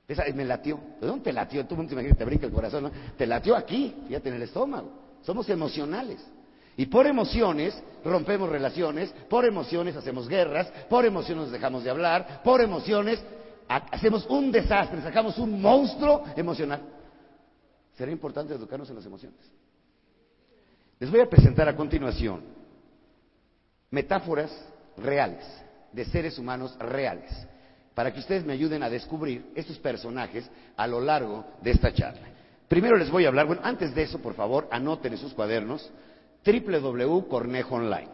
Esa me latió. ¿De dónde te latió? Tú te imaginas, te brinca el corazón, ¿no? Te latió aquí, fíjate, en el estómago. Somos emocionales. Y por emociones rompemos relaciones, por emociones hacemos guerras, por emociones dejamos de hablar, por emociones hacemos un desastre, sacamos un monstruo emocional. Será importante educarnos en las emociones. Les voy a presentar a continuación metáforas reales, de seres humanos reales, para que ustedes me ayuden a descubrir estos personajes a lo largo de esta charla. Primero les voy a hablar, bueno, antes de eso, por favor, anoten en sus cuadernos www.cornejo online.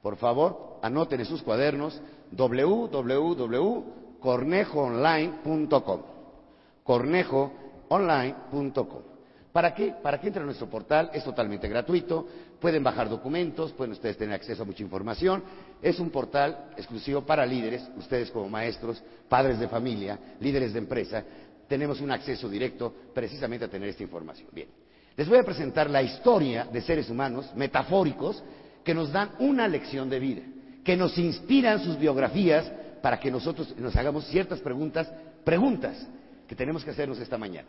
Por favor, anoten en sus cuadernos www.cornejoonline.com. Cornejoonline.com. ¿Para qué? Para que entren a nuestro portal, es totalmente gratuito, pueden bajar documentos, pueden ustedes tener acceso a mucha información. Es un portal exclusivo para líderes, ustedes como maestros, padres de familia, líderes de empresa, tenemos un acceso directo precisamente a tener esta información. Bien, les voy a presentar la historia de seres humanos metafóricos que nos dan una lección de vida, que nos inspiran sus biografías para que nosotros nos hagamos ciertas preguntas, preguntas que tenemos que hacernos esta mañana.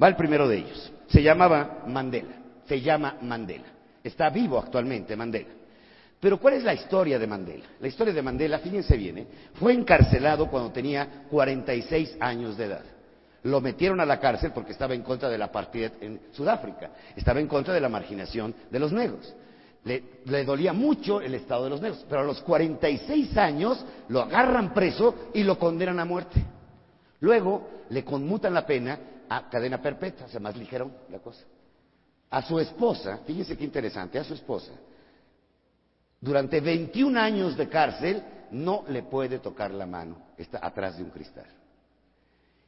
Va el primero de ellos. Se llamaba Mandela. Se llama Mandela. Está vivo actualmente Mandela. Pero ¿cuál es la historia de Mandela? La historia de Mandela, fíjense bien, ¿eh? fue encarcelado cuando tenía 46 años de edad. Lo metieron a la cárcel porque estaba en contra de la apartheid en Sudáfrica, estaba en contra de la marginación de los negros. Le, le, dolía mucho el estado de los negros, pero a los 46 años lo agarran preso y lo condenan a muerte. Luego le conmutan la pena a cadena perpetua, o sea, más ligero la cosa. A su esposa, fíjense qué interesante, a su esposa, durante 21 años de cárcel no le puede tocar la mano, está atrás de un cristal.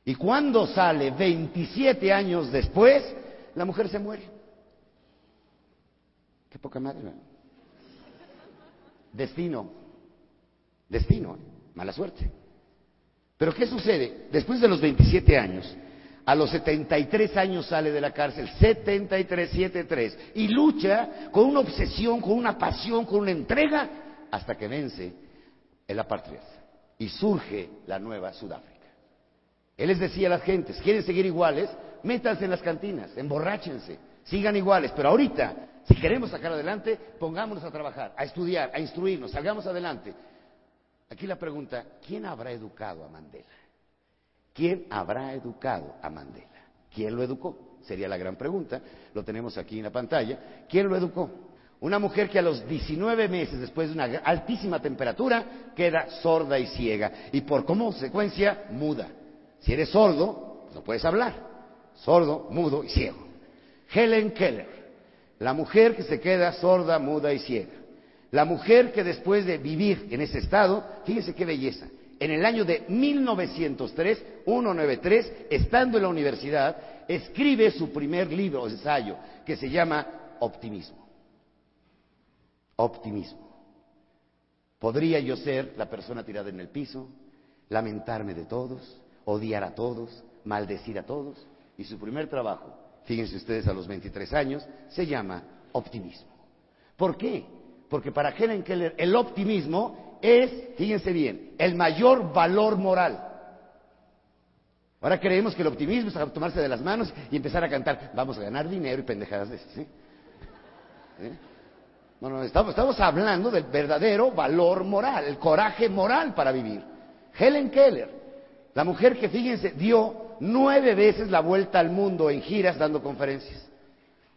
Y cuando sale 27 años después, la mujer se muere. Qué poca madre. ¿no? Destino, destino, mala suerte. Pero ¿qué sucede? Después de los 27 años, a los 73 años sale de la cárcel, 73, 73, y lucha con una obsesión, con una pasión, con una entrega, hasta que vence el apartheid y surge la nueva Sudáfrica. Él les decía a las gentes, quieren seguir iguales, métanse en las cantinas, emborráchense, sigan iguales, pero ahorita, si queremos sacar adelante, pongámonos a trabajar, a estudiar, a instruirnos, salgamos adelante. Aquí la pregunta, ¿quién habrá educado a Mandela? ¿Quién habrá educado a Mandela? ¿Quién lo educó? Sería la gran pregunta. Lo tenemos aquí en la pantalla. ¿Quién lo educó? Una mujer que a los 19 meses, después de una altísima temperatura, queda sorda y ciega. Y por consecuencia, muda. Si eres sordo, pues no puedes hablar. Sordo, mudo y ciego. Helen Keller, la mujer que se queda sorda, muda y ciega. La mujer que después de vivir en ese estado, fíjense qué belleza, en el año de 1903, 193, estando en la universidad, escribe su primer libro, ensayo, que se llama Optimismo. Optimismo. ¿Podría yo ser la persona tirada en el piso, lamentarme de todos, odiar a todos, maldecir a todos? Y su primer trabajo, fíjense ustedes a los 23 años, se llama Optimismo. ¿Por qué? Porque para Helen Keller el optimismo es, fíjense bien, el mayor valor moral. Ahora creemos que el optimismo es tomarse de las manos y empezar a cantar, vamos a ganar dinero y pendejadas de esas. ¿sí? Bueno, estamos, estamos hablando del verdadero valor moral, el coraje moral para vivir. Helen Keller, la mujer que, fíjense, dio nueve veces la vuelta al mundo en giras dando conferencias.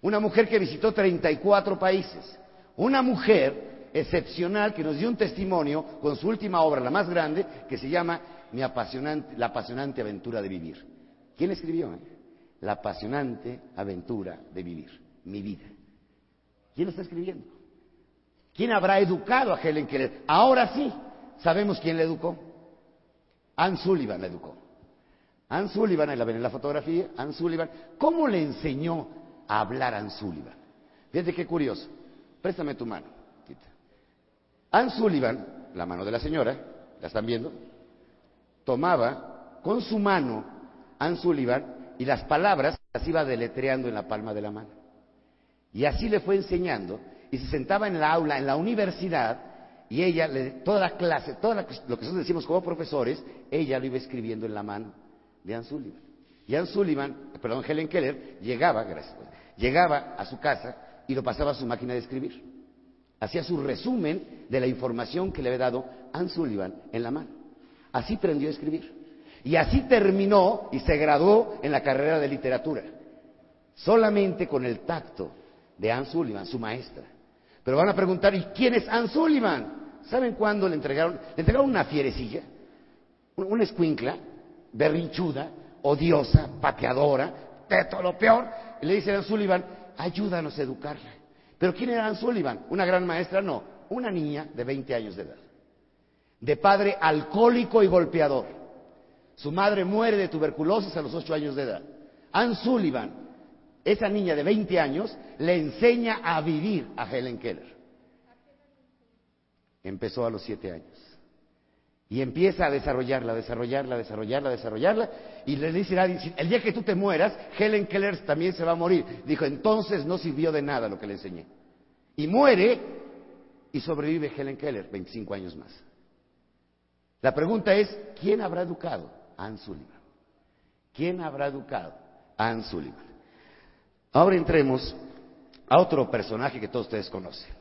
Una mujer que visitó 34 países. Una mujer excepcional que nos dio un testimonio con su última obra, la más grande, que se llama Mi apasionante, La apasionante aventura de vivir. ¿Quién escribió? Eh? La apasionante aventura de vivir, mi vida. ¿Quién lo está escribiendo? ¿Quién habrá educado a Helen Keller? Ahora sí, sabemos quién le educó. Ann Sullivan la educó. Ann Sullivan, ahí la ven en la fotografía, Ann Sullivan. ¿Cómo le enseñó a hablar a Ann Sullivan? Fíjate qué curioso. Préstame tu mano. Ann Sullivan, la mano de la señora, ¿la están viendo? Tomaba con su mano Ann Sullivan y las palabras las iba deletreando en la palma de la mano. Y así le fue enseñando y se sentaba en la aula, en la universidad, y ella, toda la clase, todo lo que nosotros decimos como profesores, ella lo iba escribiendo en la mano de Ann Sullivan. Y Ann Sullivan, perdón, Helen Keller, llegaba, gracias, llegaba a su casa y lo pasaba a su máquina de escribir. Hacía su resumen de la información que le había dado Ann Sullivan en la mano. Así aprendió a escribir. Y así terminó y se graduó en la carrera de literatura. Solamente con el tacto de Ann Sullivan, su maestra. Pero van a preguntar, ¿y quién es Ann Sullivan? ¿Saben cuándo le entregaron? Le entregaron una fierecilla, una escuincla, berrinchuda, odiosa, pateadora, de todo lo peor. Y le dice a Sullivan, ayúdanos a educarla. Pero ¿quién era Ann Sullivan? ¿Una gran maestra? No, una niña de 20 años de edad. De padre alcohólico y golpeador. Su madre muere de tuberculosis a los 8 años de edad. Ann Sullivan, esa niña de 20 años, le enseña a vivir a Helen Keller. Empezó a los 7 años. Y empieza a desarrollarla, desarrollarla, desarrollarla, desarrollarla. Y le dice el día que tú te mueras, Helen Keller también se va a morir. Dijo, entonces no sirvió de nada lo que le enseñé. Y muere y sobrevive Helen Keller 25 años más. La pregunta es, ¿quién habrá educado a Ann Sullivan? ¿Quién habrá educado a Ann Sullivan? Ahora entremos a otro personaje que todos ustedes conocen.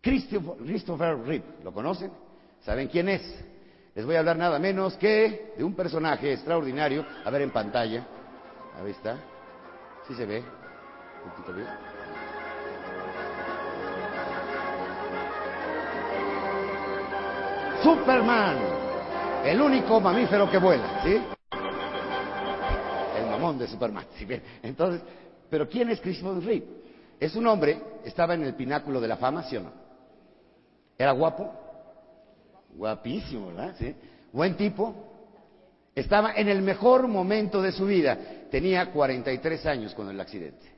Christopher Reeve, ¿lo conocen? ¿Saben quién es? Les voy a hablar nada menos que de un personaje extraordinario. A ver en pantalla. Ahí está. ¿Sí se ve? Un poquito bien. Superman, el único mamífero que vuela, ¿sí? El mamón de Superman, ¿sí? Entonces, pero ¿quién es Christopher Reeve? Es un hombre, estaba en el pináculo de la fama, ¿sí o no? Era guapo, guapísimo, ¿verdad? ¿Sí? Buen tipo. Estaba en el mejor momento de su vida. Tenía 43 años con el accidente.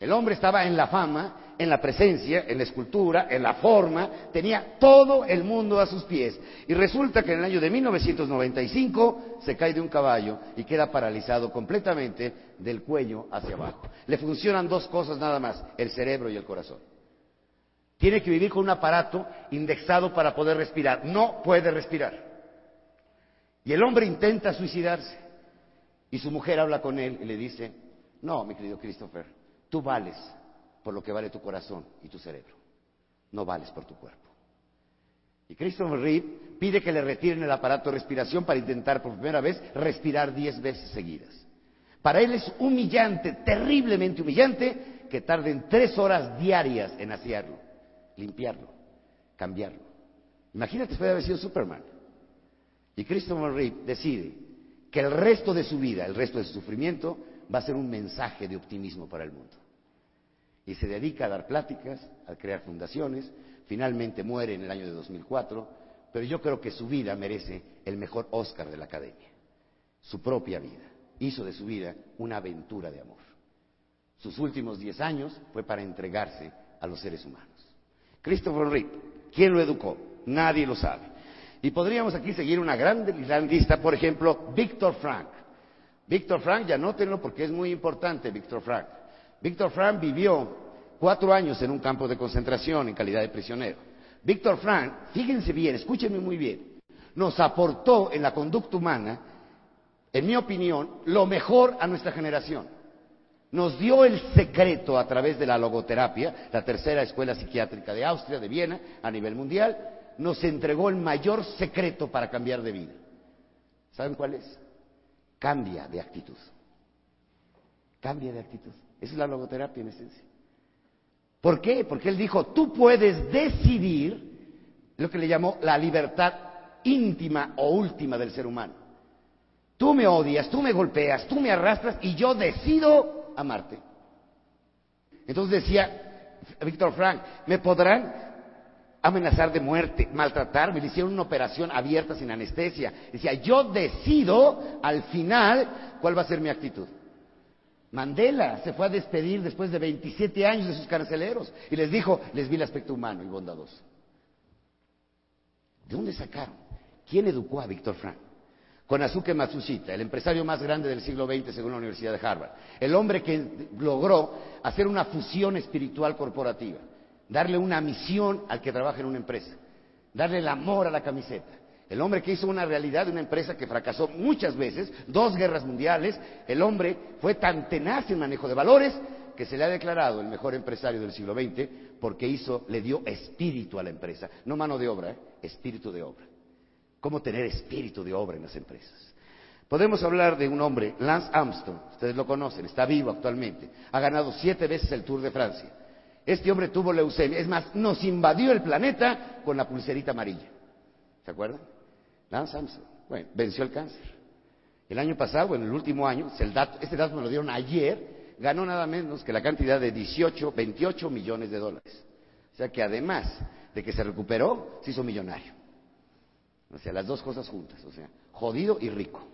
El hombre estaba en la fama, en la presencia, en la escultura, en la forma, tenía todo el mundo a sus pies. Y resulta que en el año de 1995 se cae de un caballo y queda paralizado completamente del cuello hacia abajo. Le funcionan dos cosas nada más, el cerebro y el corazón. Tiene que vivir con un aparato indexado para poder respirar. No puede respirar. Y el hombre intenta suicidarse. Y su mujer habla con él y le dice, no, mi querido Christopher, tú vales por lo que vale tu corazón y tu cerebro. No vales por tu cuerpo. Y Christopher Reeve pide que le retiren el aparato de respiración para intentar por primera vez respirar diez veces seguidas. Para él es humillante, terriblemente humillante, que tarden tres horas diarias en hacerlo, limpiarlo, cambiarlo. Imagínate, puede haber sido Superman. Y Christopher Reeve decide que el resto de su vida, el resto de su sufrimiento, va a ser un mensaje de optimismo para el mundo. Y se dedica a dar pláticas, a crear fundaciones, finalmente muere en el año de 2004, pero yo creo que su vida merece el mejor Oscar de la Academia, su propia vida. Hizo de su vida una aventura de amor. Sus últimos diez años fue para entregarse a los seres humanos. Christopher Reeve, ¿quién lo educó? Nadie lo sabe. Y podríamos aquí seguir una gran, lista, por ejemplo, Víctor Frank. Víctor Frank, ya nótenlo porque es muy importante, Víctor Frank. Víctor Frank vivió cuatro años en un campo de concentración en calidad de prisionero. Víctor Frank, fíjense bien, escúchenme muy bien, nos aportó en la conducta humana, en mi opinión, lo mejor a nuestra generación. Nos dio el secreto a través de la logoterapia, la tercera escuela psiquiátrica de Austria, de Viena, a nivel mundial, nos entregó el mayor secreto para cambiar de vida. ¿Saben cuál es? Cambia de actitud. Cambia de actitud. Esa es la logoterapia en esencia. ¿Por qué? Porque él dijo, tú puedes decidir lo que le llamó la libertad íntima o última del ser humano. Tú me odias, tú me golpeas, tú me arrastras y yo decido amarte. Entonces decía Víctor Frank, me podrán amenazar de muerte, maltratarme, le hicieron una operación abierta sin anestesia. Decía, yo decido al final cuál va a ser mi actitud. Mandela se fue a despedir después de 27 años de sus carceleros y les dijo, les vi el aspecto humano y bondadoso. ¿De dónde sacaron? ¿Quién educó a Víctor Frank? Konazuke Matsushita, el empresario más grande del siglo XX según la Universidad de Harvard. El hombre que logró hacer una fusión espiritual corporativa, darle una misión al que trabaja en una empresa, darle el amor a la camiseta. El hombre que hizo una realidad de una empresa que fracasó muchas veces, dos guerras mundiales, el hombre fue tan tenaz en manejo de valores que se le ha declarado el mejor empresario del siglo XX porque hizo, le dio espíritu a la empresa, no mano de obra, ¿eh? espíritu de obra. ¿Cómo tener espíritu de obra en las empresas? Podemos hablar de un hombre, Lance Armstrong, ustedes lo conocen, está vivo actualmente, ha ganado siete veces el Tour de Francia. Este hombre tuvo leucemia, es más, nos invadió el planeta con la pulserita amarilla. ¿Se acuerdan? Lance Armstrong. Bueno, venció el cáncer. El año pasado, en el último año, este dato me lo dieron ayer, ganó nada menos que la cantidad de 18, 28 millones de dólares. O sea que además de que se recuperó, se hizo millonario. O sea, las dos cosas juntas, o sea, jodido y rico.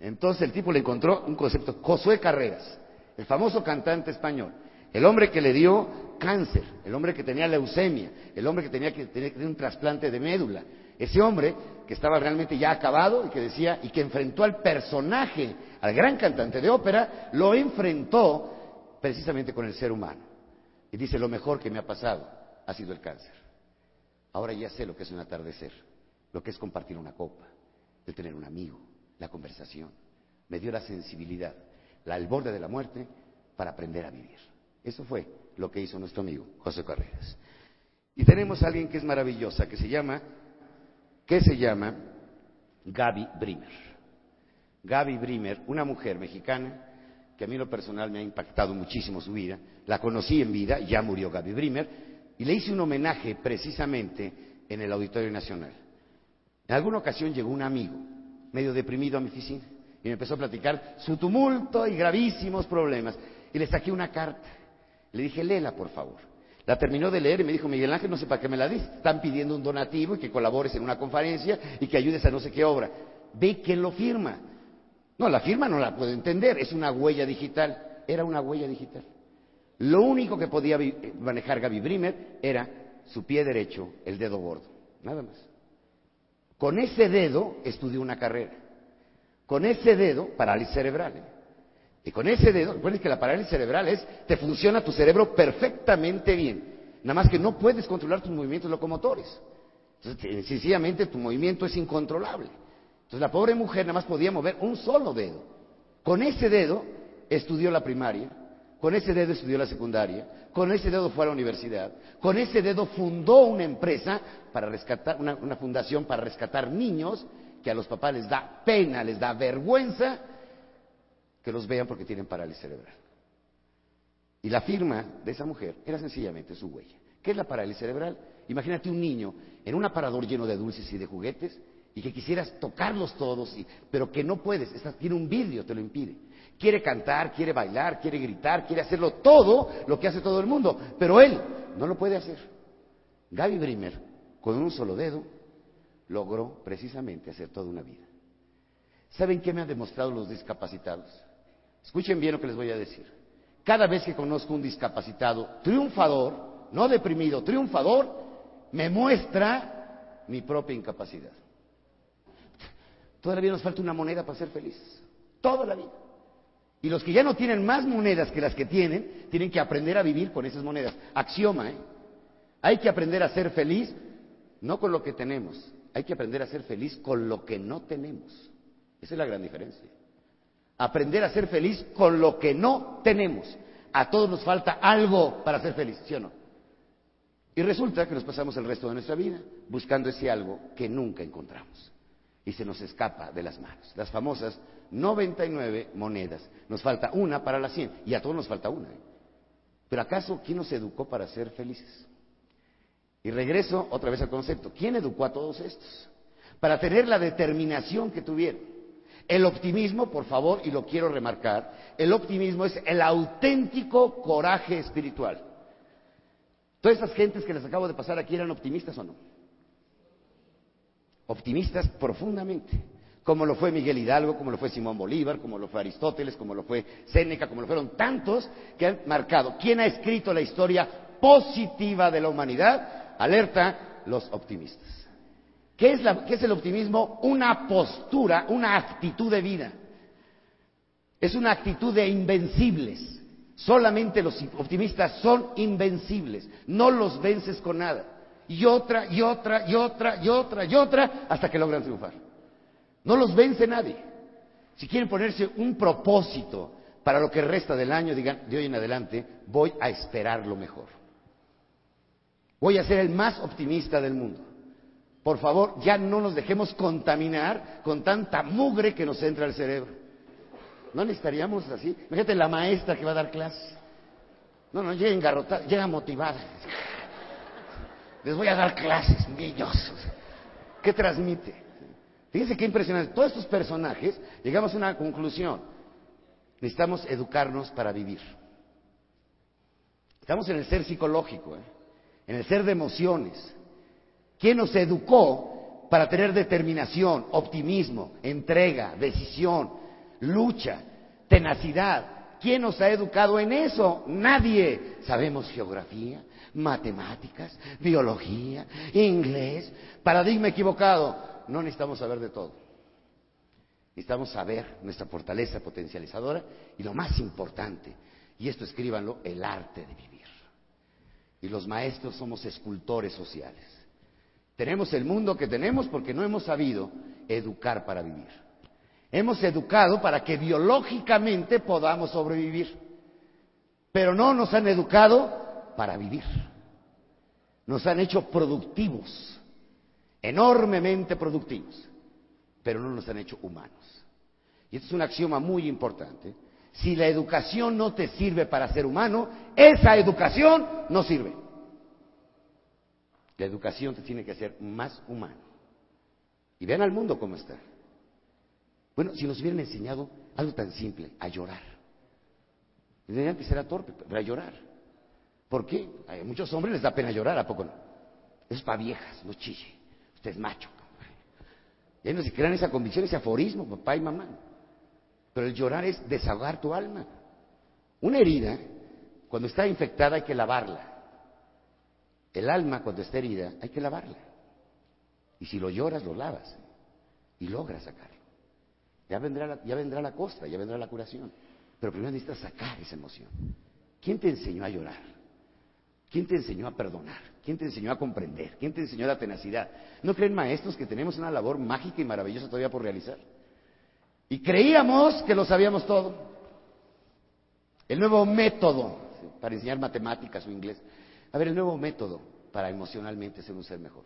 Entonces el tipo le encontró un concepto, Josué Carreras, el famoso cantante español, el hombre que le dio cáncer, el hombre que tenía leucemia, el hombre que tenía que tener un trasplante de médula, ese hombre que estaba realmente ya acabado y que decía, y que enfrentó al personaje, al gran cantante de ópera, lo enfrentó precisamente con el ser humano. Y dice, lo mejor que me ha pasado ha sido el cáncer. Ahora ya sé lo que es un atardecer, lo que es compartir una copa, el tener un amigo, la conversación. Me dio la sensibilidad, la, borde de la muerte, para aprender a vivir. Eso fue lo que hizo nuestro amigo José Carreras. Y tenemos a alguien que es maravillosa, que se llama que se llama Gaby Brimer. Gaby Brimer, una mujer mexicana que a mí lo personal me ha impactado muchísimo su vida. La conocí en vida, ya murió Gaby Brimer, y le hice un homenaje precisamente en el Auditorio Nacional. En alguna ocasión llegó un amigo, medio deprimido a mi oficina, y me empezó a platicar su tumulto y gravísimos problemas. Y le saqué una carta. Le dije, léela, por favor. La terminó de leer y me dijo, Miguel Ángel, no sé para qué me la diste. Están pidiendo un donativo y que colabores en una conferencia y que ayudes a no sé qué obra. Ve quién lo firma. No, la firma no la puedo entender, es una huella digital. Era una huella digital. Lo único que podía manejar Gaby Brimer era su pie derecho, el dedo gordo. Nada más. Con ese dedo estudió una carrera. Con ese dedo, parálisis cerebral. ¿eh? Y con ese dedo, recuerden que la parálisis cerebral es, te funciona tu cerebro perfectamente bien. Nada más que no puedes controlar tus movimientos locomotores. Entonces, sencillamente tu movimiento es incontrolable. Entonces la pobre mujer nada más podía mover un solo dedo. Con ese dedo estudió la primaria, con ese dedo estudió la secundaria, con ese dedo fue a la universidad, con ese dedo fundó una empresa para rescatar, una, fundación para rescatar niños que a los papás les da pena, les da vergüenza que los vean porque tienen parálisis cerebral. Y la firma de esa mujer era sencillamente su huella. ¿Qué es la parálisis cerebral? Imagínate un niño en un aparador lleno de dulces y de juguetes y que quisieras tocarlos todos, pero que no puedes, tiene un vidrio, te lo impide. Quiere cantar, quiere bailar, quiere gritar, quiere hacerlo todo lo que hace todo el mundo, pero él no lo puede hacer. Gaby Brimmer, con un solo dedo, logró precisamente hacer toda una vida. ¿Saben qué me han demostrado los discapacitados? Escuchen bien lo que les voy a decir. Cada vez que conozco un discapacitado triunfador, no deprimido, triunfador, me muestra mi propia incapacidad. Todavía nos falta una moneda para ser felices. Toda la vida. Y los que ya no tienen más monedas que las que tienen, tienen que aprender a vivir con esas monedas. Axioma, ¿eh? Hay que aprender a ser feliz, no con lo que tenemos, hay que aprender a ser feliz con lo que no tenemos. Esa es la gran diferencia. Aprender a ser feliz con lo que no tenemos. A todos nos falta algo para ser feliz, ¿sí o no? Y resulta que nos pasamos el resto de nuestra vida buscando ese algo que nunca encontramos. Y se nos escapa de las manos. Las famosas 99 monedas. Nos falta una para las 100. Y a todos nos falta una. ¿eh? Pero ¿acaso quién nos educó para ser felices? Y regreso otra vez al concepto. ¿Quién educó a todos estos? Para tener la determinación que tuvieron. El optimismo, por favor, y lo quiero remarcar, el optimismo es el auténtico coraje espiritual. Todas esas gentes que les acabo de pasar aquí eran optimistas o no? Optimistas profundamente, como lo fue Miguel Hidalgo, como lo fue Simón Bolívar, como lo fue Aristóteles, como lo fue Séneca, como lo fueron tantos que han marcado. ¿Quién ha escrito la historia positiva de la humanidad? Alerta, los optimistas. ¿Qué es, ¿Qué es el optimismo? Una postura, una actitud de vida. Es una actitud de invencibles. Solamente los optimistas son invencibles, no los vences con nada. Y otra, y otra, y otra, y otra, y otra, hasta que logran triunfar. No los vence nadie. Si quieren ponerse un propósito para lo que resta del año, digan, de hoy en adelante, voy a esperar lo mejor. Voy a ser el más optimista del mundo. Por favor, ya no nos dejemos contaminar con tanta mugre que nos entra al cerebro. No necesitaríamos así. Fíjate la maestra que va a dar clases. No, no, llega engarrotada, llega motivada. Les voy a dar clases, niños. ¿Qué transmite? Fíjense qué impresionante. Todos estos personajes llegamos a una conclusión. Necesitamos educarnos para vivir. Estamos en el ser psicológico, ¿eh? en el ser de emociones. ¿Quién nos educó para tener determinación, optimismo, entrega, decisión, lucha, tenacidad. ¿Quién nos ha educado en eso? Nadie. Sabemos geografía, matemáticas, biología, inglés, paradigma equivocado. No necesitamos saber de todo. Necesitamos saber nuestra fortaleza potencializadora y lo más importante, y esto escríbanlo, el arte de vivir. Y los maestros somos escultores sociales. Tenemos el mundo que tenemos porque no hemos sabido educar para vivir. Hemos educado para que biológicamente podamos sobrevivir, pero no nos han educado para vivir. Nos han hecho productivos, enormemente productivos, pero no nos han hecho humanos. Y esto es un axioma muy importante. Si la educación no te sirve para ser humano, esa educación no sirve. La educación te tiene que hacer más humano. Y vean al mundo cómo está. Bueno, si nos hubieran enseñado algo tan simple, a llorar. De antes era torpe, pero a llorar. ¿Por qué? A muchos hombres les da pena llorar, ¿a poco no? es para viejas, no chille. Usted es macho. Y no se crean esa convicción, ese aforismo, papá y mamá. Pero el llorar es desahogar tu alma. Una herida, cuando está infectada, hay que lavarla. El alma, cuando está herida, hay que lavarla. Y si lo lloras, lo lavas. Y logras sacarlo. Ya vendrá, la, ya vendrá la costra, ya vendrá la curación. Pero primero necesitas sacar esa emoción. ¿Quién te enseñó a llorar? ¿Quién te enseñó a perdonar? ¿Quién te enseñó a comprender? ¿Quién te enseñó la tenacidad? ¿No creen maestros que tenemos una labor mágica y maravillosa todavía por realizar? Y creíamos que lo sabíamos todo. El nuevo método para enseñar matemáticas o inglés. A ver, el nuevo método para emocionalmente ser un ser mejor.